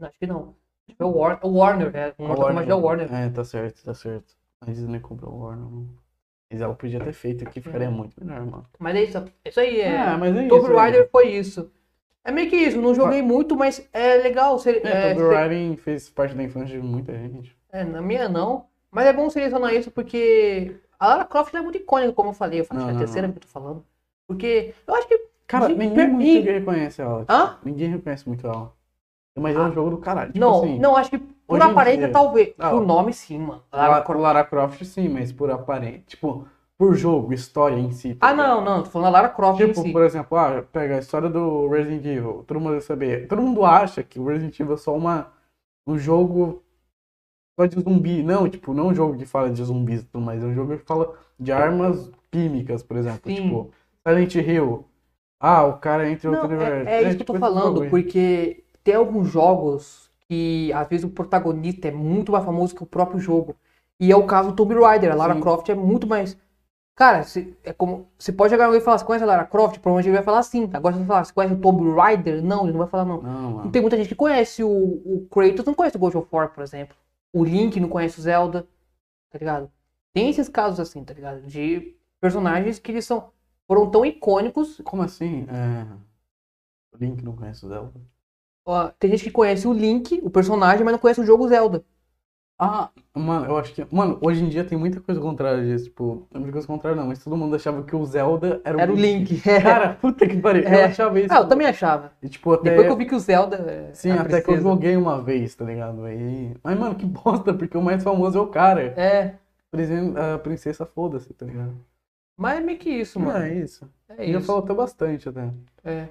Acho que não. Acho que é o, War... o Warner, né? O Mortal Kombat é o Warner. É, tá certo, tá certo. A Disney comprou o Warner. mano. Mas ela podia ter feito aqui, ficaria muito melhor, mano. Mas é isso. é Isso aí é. Ah, mas é Tomb isso. Raider foi isso. É meio que isso. Não joguei muito, mas é legal. Ser, É, é, Tomb Raider fez parte da infância de muita gente. é, na minha não. Mas é bom selecionar isso porque a Lara Croft é muito icônica, como eu falei. Eu falei, Não, é a terceira que eu tô falando. Porque eu acho que. Cara, de- ninguém per- muito e- reconhece ela. tipo, Hã? Ninguém reconhece muito ela. Mas é Ah. um jogo do caralho. Tipo não, assim, não, acho que por em aparência dia- talvez. Ah, por nome sim, mano. Lara, Lara Croft. Lara Croft sim, mas por aparência. Tipo, por jogo, história em si. tá Ah, não, não. Tô falando da Lara Croft em Tipo, si. por exemplo, ah, pega a história do Resident Evil. Todo mundo vai saber. Todo mundo acha que o Resident Evil é só uma, um jogo de zumbi. Não, tipo, não é um jogo que fala de zumbis mais. É um jogo que fala de armas químicas, por exemplo. Sim. Tipo, Silent Hill. Ah, o cara entra em Não, outro universo. é, é isso que eu tô tipo, falando, porque tem alguns jogos que às vezes o protagonista é muito mais famoso que o próprio jogo. E é o caso do Tomb Raider. A Lara Sim. Croft é muito mais. Cara, se, é como. Você pode chegar alguém e falar, você conhece a Lara Croft? Provavelmente ele vai falar sim. Agora, se você falar, você conhece o Tomb Raider? Não, ele não vai falar não. Não, Não tem muita gente que conhece o, o Kratos, não conhece o God of War, por exemplo. O Link não conhece o Zelda, tá ligado? Tem esses casos assim, tá ligado? De personagens que eles são, foram tão icônicos. Como assim? É... O Link não conhece o Zelda? ó, tem gente que conhece o Link, o personagem, mas não conhece o jogo Zelda. Ah, mano, eu acho que. Mano, hoje em dia tem muita coisa contrária disso. Tipo, não muita coisa contrária, não, mas todo mundo achava que o Zelda era o Era o Link. (laughs) Cara, puta que pariu. É. Eu achava isso. ah, eu também achava. E, tipo, até. Depois que eu vi que o Zelda. é Sim, até que eu princesa. joguei uma vez, tá ligado? Aí... Mas, mano, que (laughs) bosta, porque o mais famoso é o cara. É, A princesa, foda-se, tá ligado? mas é meio que isso, Não, mano. é isso. É E já isso. falou até bastante até. É.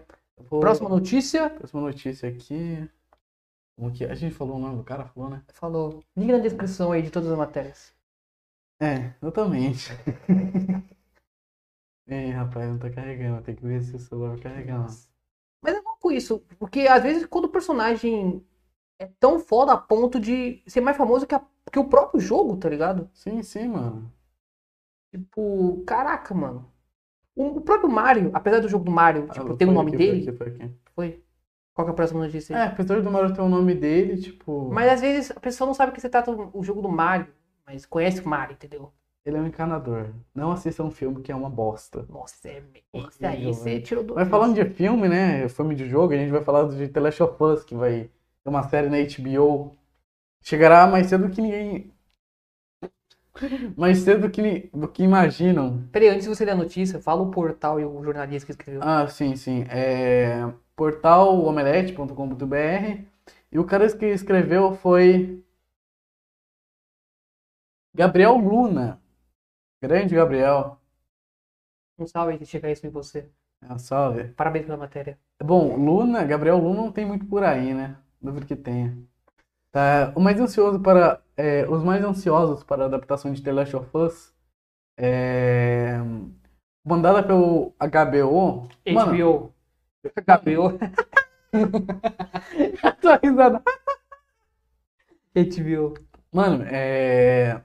Vou- Próxima notícia. Próxima notícia aqui. Como que... A gente falou o nome do cara, falou, né? Falou. Link na descrição aí de todas as matérias. É, exatamente. (laughs) Ei, rapaz, não tá carregando. Tem que ver se o celular vai carregar. Mas é louco isso, porque às vezes quando o personagem é tão foda a ponto de ser mais famoso que, a- que o próprio jogo, tá ligado? Sim, sim, mano. Tipo, caraca, mano. O, o próprio Mario, apesar do jogo do Mario, tipo, Ah, ter o foi nome aqui, dele, Foi aqui, foi aqui. foi. Qual que é a próxima notícia? É, apesar do Mario ter o nome dele, tipo. Mas às vezes a pessoa não sabe que você trata o jogo do Mario, mas conhece o Mario, entendeu? Ele é um encanador. Não assista um filme que é uma bosta. Nossa, é, esse aí você tirou do. Mas falando de filme, né? Filme de jogo, a gente vai falar de The Last of Us, que vai ter uma série na HBO. Chegará mais cedo do que ninguém. (laughs) Mais cedo do que, do que imaginam. Peraí, antes de você ler a notícia, fala o portal e o jornalista que escreveu. Ah, sim, sim. É portalomelete.com.br e o cara que escreveu foi Gabriel Luna. Grande Gabriel. Um salve se chegar isso em você. É, salve. Parabéns pela matéria. Bom, Luna, Gabriel Luna não tem muito por aí, né? Duvido que tenha. Tá, o mais ansioso para, é, os mais ansiosos para a adaptação de The Last of Us é, mandada pelo HBO. Mano, HBO. HBO. tua risada. HBO. Mano, é,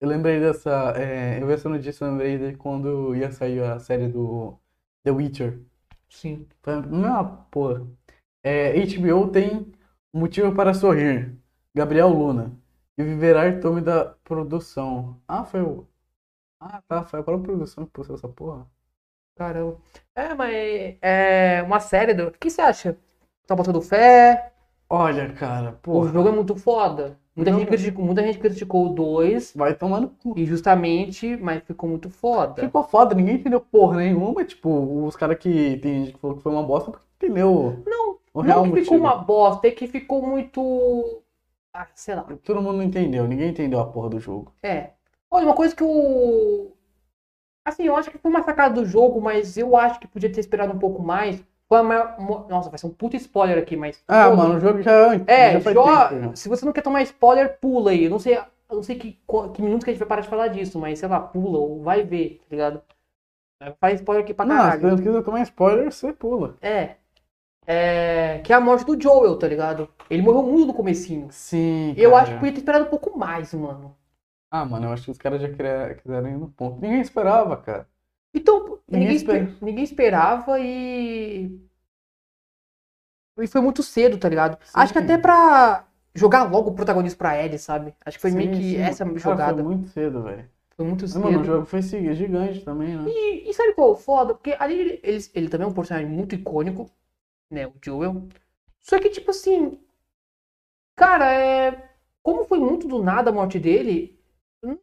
eu lembrei dessa. é, eu vi essa notícia, eu lembrei de quando ia sair a série do The Witcher. Sim. Não uma porra. É, HBO tem motivo para sorrir. Gabriel Luna. E viverá tome da produção. Ah, foi o. Ah, tá. Foi a própria produção que postou essa porra. Caramba. É, mas é uma série do. O que você acha? Tá botando fé? Olha, cara, O porra. jogo é muito foda. Muita, gente criticou, muita gente criticou o 2, Vai tomar no cu. injustamente, mas ficou muito foda. Ficou foda, ninguém entendeu porra nenhuma. Tipo, os caras que. Tem gente que falou que foi uma bosta porque entendeu Não, o real não que ficou uma bosta, é que ficou muito. Ah, sei lá. Todo mundo não entendeu, ninguém entendeu a porra do jogo. É. Olha, uma coisa que o. Assim, eu acho que foi uma sacada do jogo, mas eu acho que podia ter esperado um pouco mais. Foi a maior... mo- Nossa, vai ser um puta spoiler aqui, mas. Ah, Jogo- mano, o jogo já, É, já faz jo- tempo já. se você não quer tomar spoiler, pula aí. Eu não sei, eu não sei que, qu- que minutos que a gente vai parar de falar disso, mas sei lá, pula ou vai ver, tá ligado? Faz spoiler aqui pra Não, se caralho. você não quiser tomar spoiler, você pula. É. É. Que é a morte do Joel, tá ligado? Ele morreu muito no comecinho. Sim, Eu cara. acho que podia ter esperado um pouco mais, mano. Ah, mano, eu acho que os caras já quiseram ir no ponto. Ninguém esperava, cara. Então, Ninguém ninguém, espera. espe- ninguém esperava e. E foi muito cedo, tá ligado? Acho que Sim. até pra jogar logo o protagonismo pra Ellie, sabe? Acho que foi meio Sim, que sim. essa Cara, jogada. foi muito cedo, velho. Foi muito cedo. Mano, o jogo foi gigante também, né? E, e sabe qual é o foda? Porque ali ele, ele, ele também é um personagem muito icônico, né? O Joel. Só que, tipo assim. Cara, é. Como foi muito do nada a morte dele, não,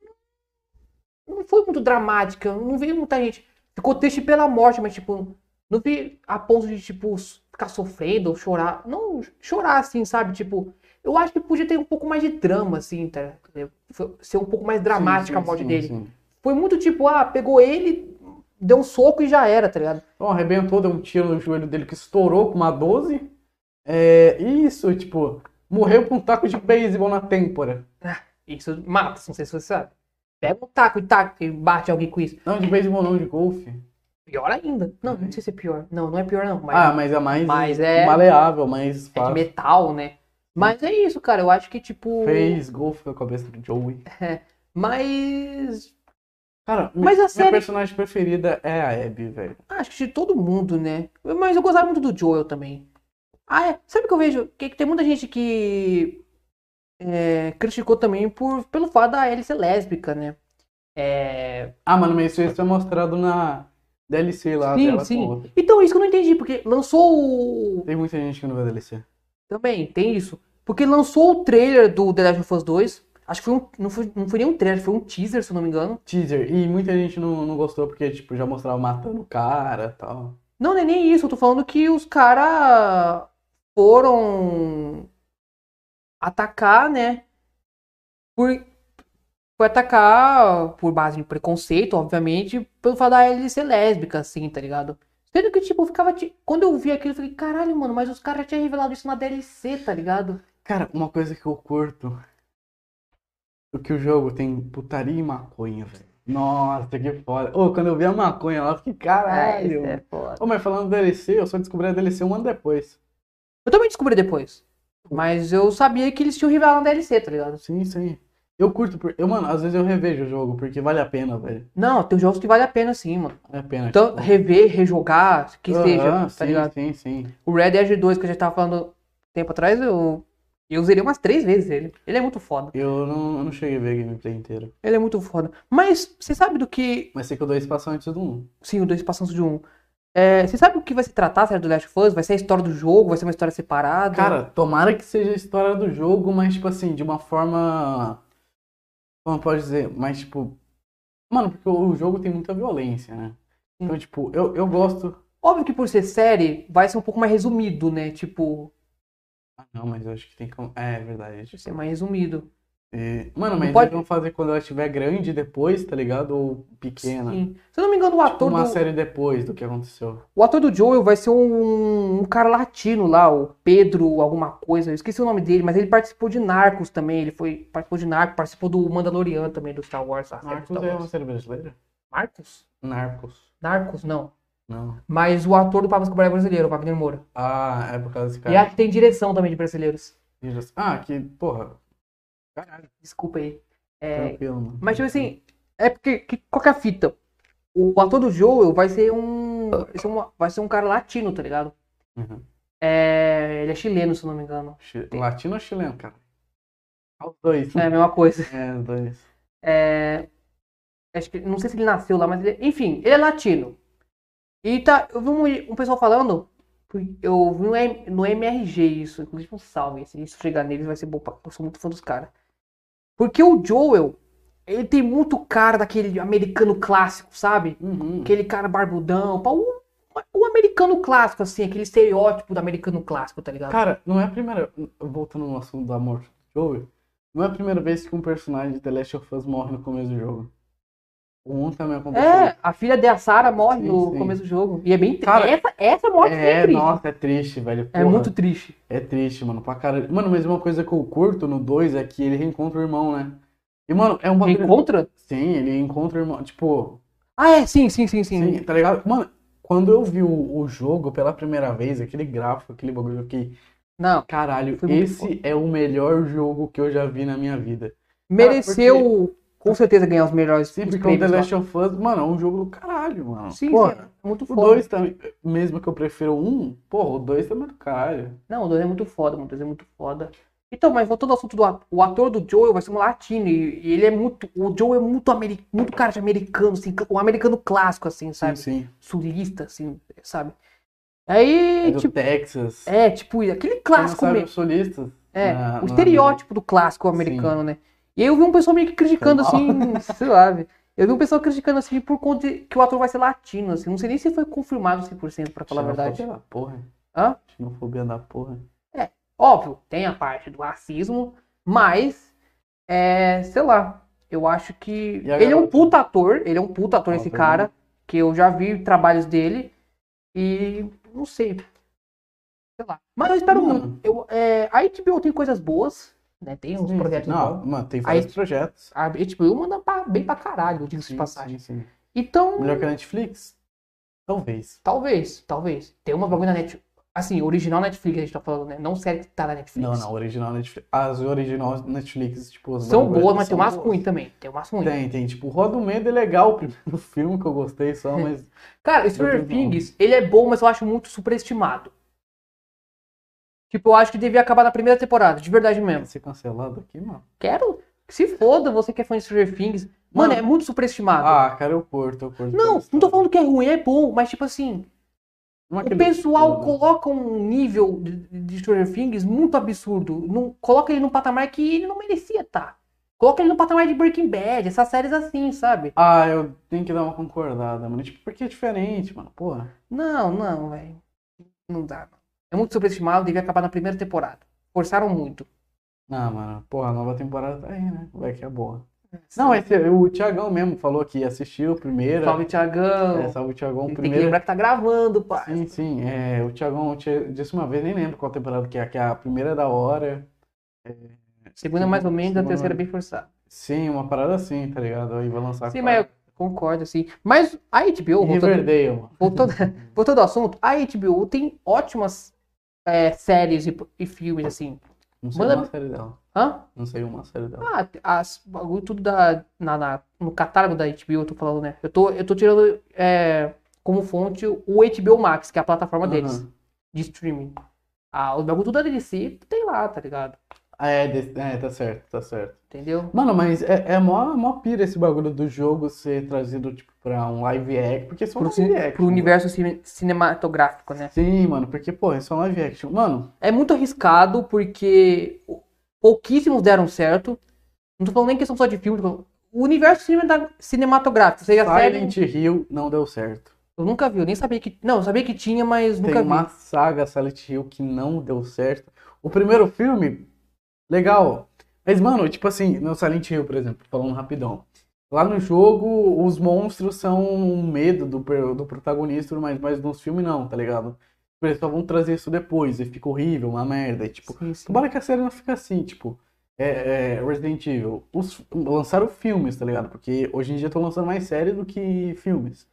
não foi muito dramática. Não veio muita gente. Ficou triste pela morte, mas, tipo, não vi a ponto de, tipo, ficar sofrendo ou chorar. Não, chorar assim, sabe? Tipo, eu acho que podia ter um pouco mais de drama, assim, tá? Ser um pouco mais dramática Sim, a morte sim, dele. sim. Foi muito tipo, ah, pegou ele, deu um soco e já era, tá ligado? Então, arrebentou, deu um tiro no joelho dele que estourou com uma 12. É, isso, tipo, morreu com um taco de beisebol na têmpora. Isso mata, não sei se você sabe. Pega um taco e taca e bate alguém com isso. Não, de beisebol não, de golfe. Pior ainda. Não, não sei se é pior. Não, não é pior não. Mas Ah, mas é mais Mas é- maleável, mais é de fácil. metal, né? Mas é isso, cara. Eu acho que, tipo. Fez golfe com a cabeça do Joey. (laughs) Mas. Cara, Mas a minha série- personagem preferida é a Abby, velho. Acho que de todo mundo, né? Mas eu gostava muito do Joel também. Ah, é. Sabe o que eu vejo? Que, que tem muita gente que é, criticou também por, pelo fato da Ellie ser lésbica, né? É, Ah, mano, mas isso, isso é mostrado na DLC lá Sim, dela sim. Então, isso que eu não entendi, porque lançou o. Tem muita gente que não vê DLC. Também, tem isso. Porque lançou o trailer do The Last of Us 2. Acho que foi um, não, foi, não foi nem um trailer, foi um teaser, se eu não me engano. Teaser. E muita gente não, não gostou porque, tipo, já mostrava matando o cara e tal. Não, não é nem isso, eu tô falando que os caras foram atacar, né? Por, foi atacar por base de preconceito, obviamente, pelo fato da Ellie ser lésbica, assim, tá ligado? Sendo que, tipo, eu ficava. Quando eu vi aquilo, eu falei, caralho, mano, mas os caras já tinham revelado isso na DLC, tá ligado? Cara, uma coisa que eu curto. O que o jogo tem putaria e maconha, velho. Nossa, que foda. Ô, quando eu vi a maconha lá, eu fiquei, caralho. isso é foda. Ô, mas falando da DLC, eu só descobri a DLC um ano depois. Eu também descobri depois. Mas eu sabia que eles tinham revelado na DLC, tá ligado? Sim, sim. Eu curto, por... eu, mano, às vezes eu revejo o jogo, porque vale a pena, velho. Não, tem jogos que vale a pena sim, mano. Vale a pena. Então, tipo. rever, rejogar, que Aham, seja, tá sim, ligado? sim, sim. O Red Dead 2 que a gente tava falando tempo atrás, eu, eu zerei umas três vezes ele. Ele é muito foda. Eu não, eu não cheguei a ver a gameplay inteira. Ele é muito foda. Mas você sabe do que. Mas sei que o 2 passou antes do 1. Sim, o 2 passando de um. É, você sabe o que vai se tratar, a série do Last of Us? Vai ser a história do jogo? Vai ser uma história separada? Cara, tomara que seja a história do jogo, mas, tipo assim, de uma forma. Como pode dizer? Mas, tipo. Mano, porque o jogo tem muita violência, né? Então, tipo, eu, eu gosto. Óbvio que por ser série, vai ser um pouco mais resumido, né? Tipo, Ah, não, mas eu acho que tem que. É, é verdade. vai ser mais resumido. E- Mano, mas pode- eles vão fazer quando ela estiver grande depois, tá ligado? Ou pequena? Sim. Se eu não me engano, o Tipo, ator, uma do, série depois do que aconteceu. o ator do Joel vai ser um, um cara latino lá, o Pedro alguma coisa. Eu esqueci o nome dele, mas ele participou de Narcos também. Ele foi, participou de Narcos, participou do Mandalorian também, do Star Wars. Narcos Star é uma série brasileira? Marcos? Narcos. Narcos, não. Não. Mas o ator do Pablo Escobar é brasileiro, o Wagner Moura. Ah, é por causa desse E cara. acho que tem direção também de brasileiros. Ah, que, porra. Caralho, Desculpa aí. É, mas, tipo assim, é porque. Que, qual que é a fita? O ator do Joel vai ser um. Vai ser, uma- vai ser um cara latino, tá ligado? Uhum. É, ele é chileno, se eu não me engano. Latino ou chileno, cara? Os dois. É a mesma coisa. É, os dois. É, acho que, não sei se ele nasceu lá, mas ele, enfim, ele é latino. E tá, eu vi um, um pessoal falando, eu vi no, no MRG isso, inclusive um salve, se isso chegar neles vai ser bom, eu sou muito fã dos caras. Porque o Joel, ele tem muito cara daquele americano clássico, sabe? Uhum. Aquele cara barbudão, o, o americano clássico, assim, aquele estereótipo do americano clássico, tá ligado? Cara, não é a primeira. Voltando no assunto da morte do Joel, não é a primeira vez que um personagem de The Last of Us morre no começo do jogo. 1 também aconteceu. É, a filha da Sarah morre Sim, no sim. começo do jogo. E é bem Cara, essa, essa morte é, É, triste. nossa, é triste, velho. É Porra, muito triste. É triste, mano, pra caralho. Mano, mas uma coisa que eu curto no 2 é que ele reencontra o irmão, né? E, mano, é um bagulho. Encontra? Sim, ele encontra o irmão. Tipo, Ah, é, sim, sim, sim, sim. sim, tá ligado? Mano, quando eu vi o, o jogo pela primeira vez, aquele gráfico, aquele bagulho que. Não, Caralho, esse é o melhor jogo que eu já vi na minha vida. mereceu com certeza ganhar os melhores Sim, porque o The prêmios lá. Last of Us, mano, é um jogo do caralho, mano. Sim, sim, é muito O foda. 2 também, mesmo que eu prefiro o 1, porra, o 2 também é do caralho. Não, o 2 é muito foda, mano. O 2 é muito foda. Então, mas voltando ao assunto do ator, o ator do Joel vai ser um latino e, ele é muito. O Joel é muito, ameri, muito cara de americano, assim, um americano clássico, assim, Sim, sabe? sim. Sulista, assim, sabe? Aí, É do tipo, Texas. é, tipo, aquele clássico mesmo. os solistas. É, na- o na- estereótipo do clássico americano, né? E aí eu vi um pessoal meio que criticando assim, sei lá, velho. Eu vi um pessoal criticando assim por conta que o ator vai ser latino, assim. Não sei nem se foi confirmado 100% pra falar a verdade. Xenofobia da porra. Hã? Xenofobia da porra. Óbvio, tem a parte do racismo, mas, é, sei lá, eu acho que. Ele é um puta ator, ele é um puta ator, Ah, esse cara, que eu já vi trabalhos dele e não sei. Sei lá. Mas eu espero muito. Eu, é, a HBO tem coisas boas, né? Tem uns Sim, projetos Não, bons. mano, tem Aí- vários projetos. A HBO manda pra- bem pra caralho, diga-se de passagem. sim, sim. Então, Melhor que a Netflix? Talvez. talvez, talvez. Tem uma bagulho na Netflix. Assim, original Netflix a gente tá falando, né? Não série que tá na Netflix. Não, não, original Netflix. As originais Netflix, tipo, São boas, mas são tem umas ruins também. Tem umas ruins. Tem, tem. Tipo, Roda o Medo é legal, o primeiro filme que eu gostei só, (laughs) mas. Cara, Stranger Things, ele é bom, mas eu acho muito superestimado. Tipo, eu acho que devia acabar na primeira temporada, de verdade mesmo. ser cancelado aqui, mano. Quero. Se foda, você que é fã de Stranger Things. Mano, Mano, é muito superestimado. Ah, cara, eu curto, eu curto. não, não tô falando que é ruim, é bom, mas tipo assim, Não é o pessoal coloca um nível de, de Stranger Things muito absurdo. Não, coloca ele num patamar que ele não merecia estar. Coloca ele no patamar de Breaking Bad, essas séries assim, sabe? Ah, eu tenho que dar uma concordada, mano. Tipo, porque é diferente, mano. Porra. Não, não, velho. Não dá. É muito superestimado, devia acabar na primeira temporada. Forçaram muito. Não, mano. Porra, a nova temporada tá aí, né? Vai que é boa. Não, esse, o Thiagão mesmo falou que assistiu a primeira. Salve, Thiagão. É, salve o Thiagão. Tem que lembrar que tá gravando, pai. Sim, sim. É, o Thiagão disse uma vez, nem lembro qual temporada que é, que a primeira é da hora. Segunda mais ou menos, a terceira bem forçada. Sim, uma parada assim, tá ligado? Aí vai lançar Sim, mas eu concordo, assim. Mas a HBO, voltando, Riverdale, mano. voltando, (laughs) voltando ao assunto, a HBO tem ótimas é, séries e, e filmes, assim. Não sei Manda- uma série dela. Hã? Não sei uma série dela. Ah, as bagulho tudo da, na, na- no catálogo da HBO, eu tô falando, né? Eu tô, eu tô tirando é, como fonte o HBO Max, que é a plataforma deles, Aham. de streaming. Ah, os bagulho tudo da DC tem lá, tá ligado? Ah, é, de- é, tá certo, tá certo. Entendeu? Mano, mas é, é mó, mó pira esse bagulho do jogo ser trazido, tipo, pra um live action. Porque são Pro, live action. pro universo cine- cinematográfico, né? Sim, mano, porque, pô, é só live action. Mano, É muito arriscado porque pouquíssimos deram certo. Não tô falando nem questão só de filme. tô falando- O universo cinema- cinematográfico, seja série. Silent Hill não deu certo. Eu nunca vi, eu nem sabia que. Não, eu sabia que tinha, mas Tem nunca vi. uma saga Silent Hill que não deu certo. O primeiro filme, legal. Mas, mano, tipo assim, no Silent Hill, por exemplo, falando rapidão. Lá no jogo, os monstros são um medo do, do protagonista, mas, mas nos filmes não, tá ligado? Tipo, Eles só vão trazer isso depois, e fica horrível, uma merda. E, tipo, Sim, sim. tomara que a série não fique assim, tipo, é, é, Resident Evil. Os, lançaram filmes, tá ligado? Porque hoje em dia estão lançando mais séries do que filmes.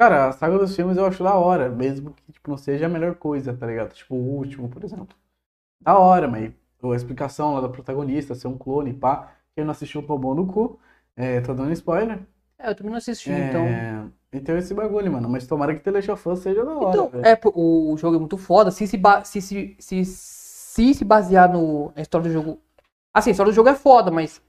Cara, a saga dos filmes eu acho da hora, mesmo que tipo, não seja a melhor coisa, tá ligado? Tipo, o último, por exemplo. Da hora, mas a explicação lá da protagonista, ser um clone, pá. Quem não assistiu tomou no cu. É, tô dando spoiler. É, eu também não assisti, É, então. Então esse bagulho, mano. Mas tomara que The Last of Us seja da hora, Então, é, o jogo é muito foda. Se se, ba- se, se, se, se se basear no, na história do jogo. Assim, a história do jogo é foda, mas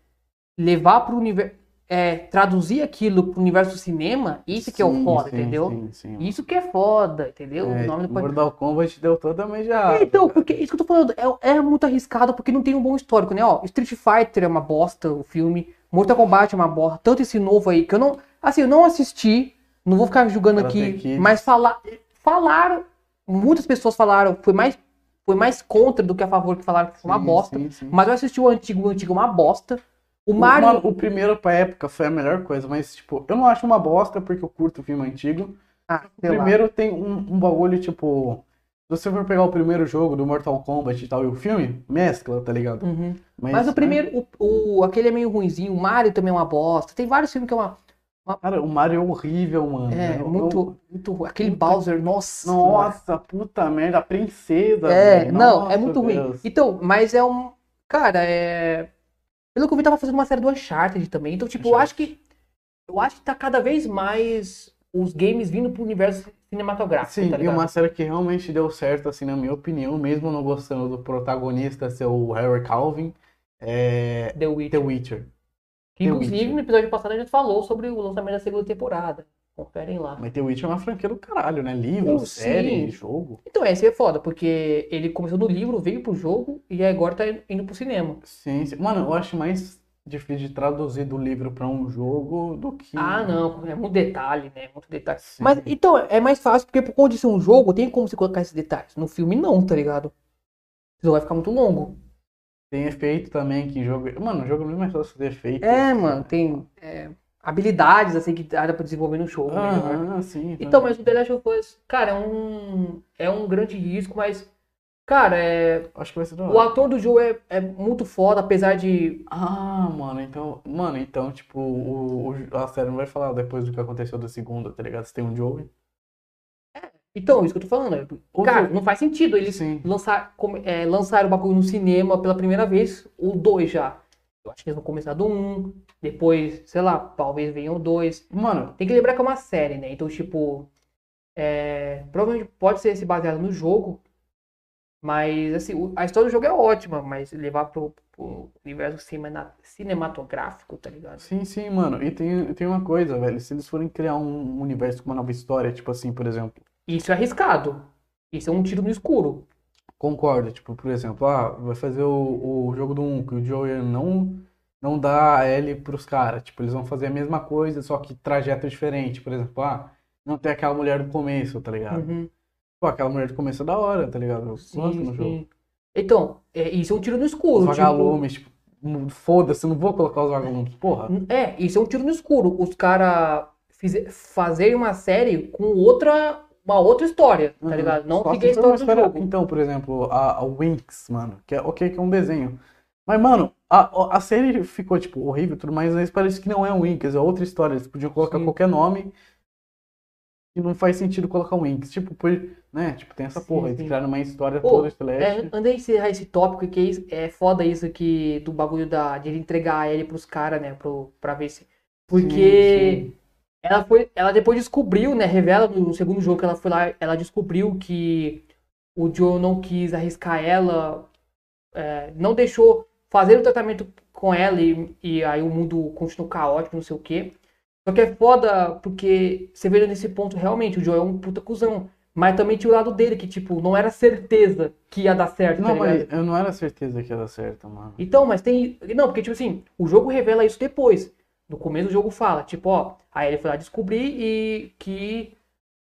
levar pro universo. É, traduzir aquilo pro universo do cinema, isso que é o foda, sim, entendeu? Sim, sim. Isso que é foda, entendeu? É, o nome do Mortal Kombat deu totalmente já. É, então, porque isso que eu tô falando, é, é muito arriscado porque não tem um bom histórico, né? Ó, Street Fighter é uma bosta, o filme. Mortal Kombat é uma bosta. Tanto esse novo aí, que eu não. Assim, eu não assisti, não vou ficar julgando aqui, mas falar, falaram, muitas pessoas falaram, foi mais, foi mais contra do que a favor que falaram que foi uma Sim, bosta. sim, sim. Mas eu assisti o antigo, o antigo é uma bosta. O Mario. mano, o primeiro pra época foi a melhor coisa, mas, tipo, eu não acho uma bosta porque eu curto o filme antigo. ah, O sei lá. primeiro tem um, um bagulho, tipo. Se você for pegar o primeiro jogo do Mortal Kombat e tal e o filme, mescla, tá ligado? Uhum. Mas, Mas o né, primeiro, o, o- aquele é meio ruinzinho, o Mario também é uma bosta. Tem vários filmes que é uma. Cara, o Mario é horrível, mano. É, Eu- muito, muito. Aquele Puta Bowser, nossa. Nossa, puta merda, a princesa. É, velho. não, Nossa, é muito ruim. Deus. Então, mas é um. Cara, é. Pelo que eu vi, tava fazendo uma série do Uncharted também. Então, tipo, eu acho que. Eu acho que tá cada vez mais os games vindo pro universo cinematográfico. Sim, tá e uma série que realmente deu certo, assim, na minha opinião, mesmo não gostando do protagonista ser o Harry Calvin, é The Witcher. The Witcher. Que, The inclusive, Witcher. no episódio passado a gente falou sobre o lançamento da segunda temporada. Conferem lá. Mas The Witcher é uma franquia do caralho, né? Livro, Sim. série, jogo. Então, esse é foda, porque ele começou no livro, veio pro jogo e agora tá indo pro cinema. Sim, sim. Mano, eu acho mais difícil de traduzir do livro pra um jogo do que. Ah, não, é muito detalhe, né? Muito detalhe. Sim. Mas então, é mais fácil, porque por conta de ser um jogo, tem como você colocar esses detalhes. No filme, não, tá ligado? Senão vai ficar muito longo. Tem efeito também que jogo. Mano, o jogo não é mais fácil fazer efeito. É, mano, tem é, habilidades assim que dá pra desenvolver no jogo. melhor. Ah, sim. Então, mas o The Last of Us, cara, é um, é um grande risco, mas, cara, é, Acho que vai ser da o ator do jogo é, é muito foda, apesar de. Ah, mano, então. Mano, então, tipo, o, o- a série não vai falar depois do que aconteceu da segunda, tá ligado? Se tem um Joey. Então, isso que eu tô falando. é, Cara, não faz sentido eles Sim. lançar, é, lançaram o bagulho no cinema pela primeira vez, o 2 já. Eu acho que eles vão começar do 1, um, depois, sei lá, talvez venham o 2. Mano, Tem que lembrar que é uma série, né? Então, tipo, é, provavelmente pode ser se baseado no jogo, mas, assim, a história do jogo é ótima, mas levar pro, pro universo cinematográfico, tá ligado? sim, sim, mano. E tem, tem uma coisa, velho. Se eles forem criar um universo com uma nova história, tipo assim, por exemplo. Isso é arriscado. Isso é um tiro no escuro. Concordo, tipo, por exemplo, ah, vai fazer o, o jogo do 1, que o Joey não, não dá a L pros caras. Tipo, eles vão fazer a mesma coisa, só que trajeto diferente. Por exemplo, ah, não tem aquela mulher do começo, tá ligado? Uhum. Pô, aquela mulher do começo é da hora, tá ligado? Eu gosto no Sim, jogo. Então, é, isso é um tiro no Os escuro. tipo- vagalumes, tipo, não- foda-se, eu não vou colocar os vagalumes, porra. É, isso é um tiro no escuro. Os caras fazerem uma série com outra, uma outra história, tá Uhum. ligado? Não Só seguir a se for uma história do jogo. Então, por exemplo, a, a Winx, mano, que é ok, que é um desenho. Mas, mano, a, a série ficou, tipo, horrível e tudo mais, mas parece que não é um Winx, é outra história. Eles podiam colocar Sim. qualquer nome e não faz sentido colocar um Winx. Tipo, por, né? Tipo, tem essa Sim, porra, eles criaram uma história Pô, toda É, celeste. andei a encerrar esse tópico que é, é foda isso que do bagulho da, de ele entregar a Ellie pros caras, né? Pro, pra ver se. Porque Sim, ela foi. Ela depois descobriu, né? Revela no segundo jogo que ela foi lá, ela descobriu que o Joe não quis arriscar ela, é, não deixou fazer o tratamento com ela e, e aí o mundo continuou caótico, não sei o quê. Só que é foda porque você vê nesse ponto realmente o Joe é um puta cuzão. Mas também tinha o lado dele, que, tipo, não era certeza que ia dar certo, tá Não, ligado? mas eu não era certeza que ia dar certo, mano. Então, mas tem. Não, porque, tipo assim, o jogo revela isso depois. No começo do jogo fala, tipo, ó, aí ele foi lá descobrir e que.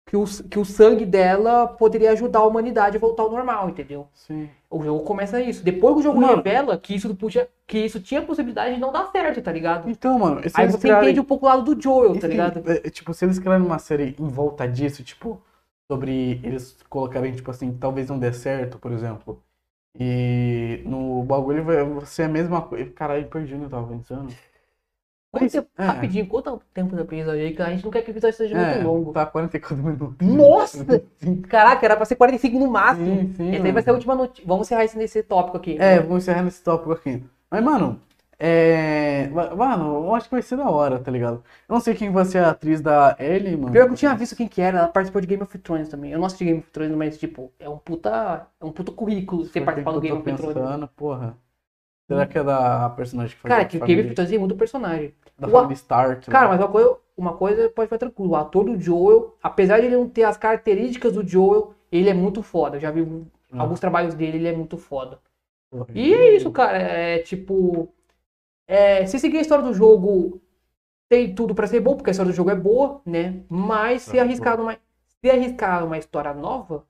que o, que o sangue dela poderia ajudar a humanidade a voltar ao normal, entendeu? Sim. O jogo começa isso. Depois que o jogo Mano. revela que isso, podia, que isso tinha possibilidade de não dar certo, tá ligado? Então, mano, Aí você criarem- entende um pouco o lado do Joel, tá ligado? é, tipo, se eles criarem uma série em volta disso, tipo, sobre eles colocarem, tipo assim, talvez não dê certo, por exemplo. E no bagulho vai ser a mesma coisa. Caralho, perdi onde eu tava pensando. Mas, tempo- é. Rapidinho, quanto tempo da episódio aí? Que a gente não quer que o episódio seja É, muito longo. tá 44 minutos. Nossa! Caraca, era pra ser 45 no máximo. sim, sim, Essa aí vai ser a última notícia. Vamos encerrar esse, nesse tópico aqui. É, vamos encerrar nesse tópico aqui. Mas, mano, é. ma- Mano, eu acho que vai ser da hora, tá ligado? Eu não sei quem vai ser a atriz da Ellie, mano. Pior que eu tinha visto quem que era, ela participou de Game of Thrones também. Eu não assisti Game of Thrones, mas, tipo, é um puta, é um puta currículo você participar do Game of Thrones. pensando, porra. Será que é da personagem que faz Cara, que o of Thrones é muito personagem. da o- família Stark? Cara, mas uma coisa, uma coisa pode ficar tranquilo. O ator do Joel, apesar de ele não ter as características do Joel, ele é muito foda. Eu já vi Ah. alguns trabalhos dele, ele é muito foda. Porra, E é isso, cara. É tipo. É, se seguir a história do jogo, tem tudo pra ser bom, porque a história do jogo é boa, né? Mas se Ah, arriscar uma, se arriscar uma história nova,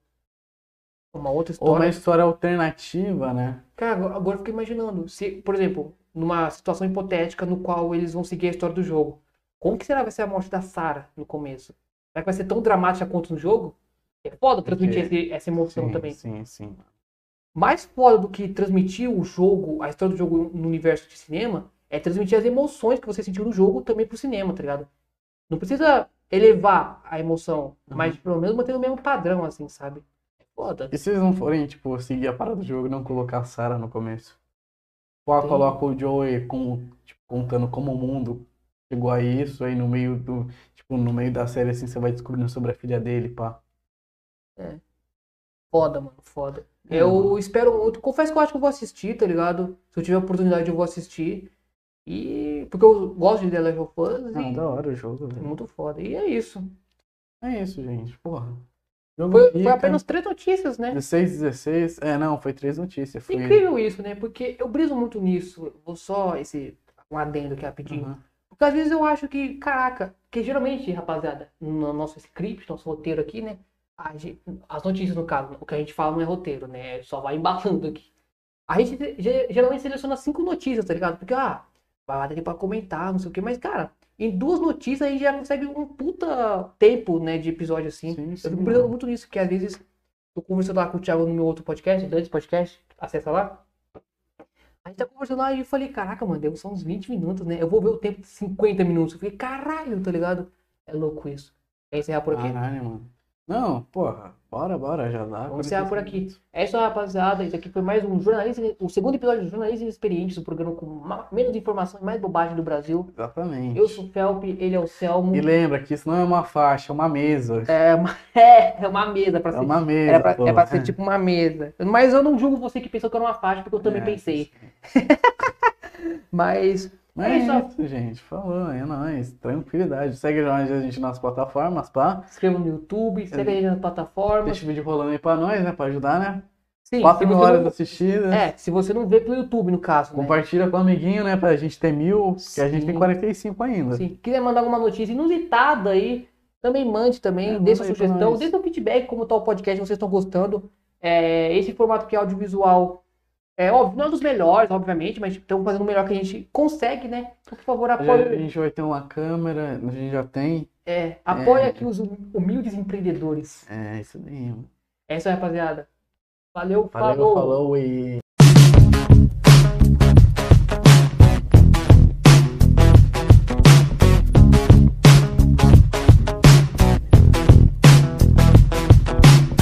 uma outra Ou uma história. história alternativa, né? Cara, agora- eu fico imaginando. Se, por exemplo, numa situação hipotética no qual eles vão seguir a história do jogo, como que será que vai ser a morte da Sarah no começo? Será que vai ser tão dramática quanto no jogo? É foda transmitir Porque- esse- essa emoção sim, também. sim, sim. mais foda do que transmitir o jogo, a história do jogo no universo de cinema, é transmitir as emoções que você sentiu no jogo também pro cinema, tá ligado? Não precisa elevar a emoção, Uhum. mas pelo menos manter o mesmo padrão, assim, sabe? É foda. E se eles não forem, tipo, seguir a parada do jogo e não colocar a Sarah no começo? Ou Sim. coloca o Joey com, tipo, contando como o mundo chegou a isso, aí no meio do. Tipo, no meio da série assim, você vai descobrindo sobre a filha dele, pá. Foda, mano, foda. É, eu mano. espero muito. Confesso que eu acho que eu vou assistir, tá ligado? Se eu tiver oportunidade, eu vou assistir. E. Porque eu gosto de The Last of Us Ah, e da hora o jogo, é velho. muito foda. E é isso. É isso, gente. Porra. Foi, foi apenas três notícias, né? 16, 16. É, não, foi três notícias. Foi... Incrível isso, né? Porque eu briso muito nisso. Vou só esse um adendo aqui rapidinho. Uhum. Porque às vezes eu acho que, caraca, que geralmente, rapaziada, no nosso script, nosso roteiro aqui, né? gente- as notícias, no caso, o que a gente fala não é roteiro, né? Só vai embalando aqui. A gente ge- geralmente seleciona cinco notícias, tá ligado? Porque, ah, vai lá daqui pra comentar, não sei o quê. Mas, cara, em duas notícias a gente já consegue um puta tempo, né, de episódio assim. Sim, Eu sim, fico brisando mano. muito nisso, que às vezes tô conversando lá com o Thiago no meu outro podcast, Dantes Podcast, acessa lá. A gente tá conversando lá e eu falei, caraca, mano, deu só uns 20 minutos, né? Eu vou ver o tempo de 50 minutos. Eu falei, caralho, tá ligado? É louco isso. É encerrar por aqui. Caralho, mano. Não, porra. Bora, bora, já dá. Vamos encerrar por 45 aqui. É isso aí, rapaziada. Isso aqui foi mais um jornalista, o segundo episódio do Jornalistas Experientes, o programa com menos informação e mais bobagem do Brasil. Exatamente. Eu sou o Felp, ele é o Selmo. E lembra que isso não é uma faixa, é uma mesa. É uma, (laughs) é, é uma mesa pra É ser. uma mesa. Era pra, é pra ser tipo uma mesa. Mas eu não julgo você que pensou que era uma faixa, porque eu também É, pensei. (laughs) Mas Mas É é isso. isso, gente. Falou, é nóis. Tranquilidade. Segue a gente nas plataformas, pá. inscreva no YouTube, segue a gente nas plataformas. Deixa o vídeo rolando aí pra nós, né? Pra ajudar, né? Sim, 4 se mil horas não, assistidas. é, se você não vê pelo YouTube, no caso. Né? Compartilha com o amiguinho, né? Pra gente ter mil, que a gente Sim. tem 45 ainda. Se quiser mandar alguma notícia inusitada aí, também mande também, É, dê sua sugestão, dê seu feedback, como tá o podcast, vocês estão gostando. É, esse formato que é audiovisual é óbvio, não é dos melhores, obviamente, mas estamos fazendo o melhor que a gente consegue, né? Então, por favor, apoie, A gente vai ter uma câmera, a gente já tem. é, apoie É. aqui os humildes empreendedores. É, isso mano. É isso aí, rapaziada. Valeu, Valeu, falou. falou e.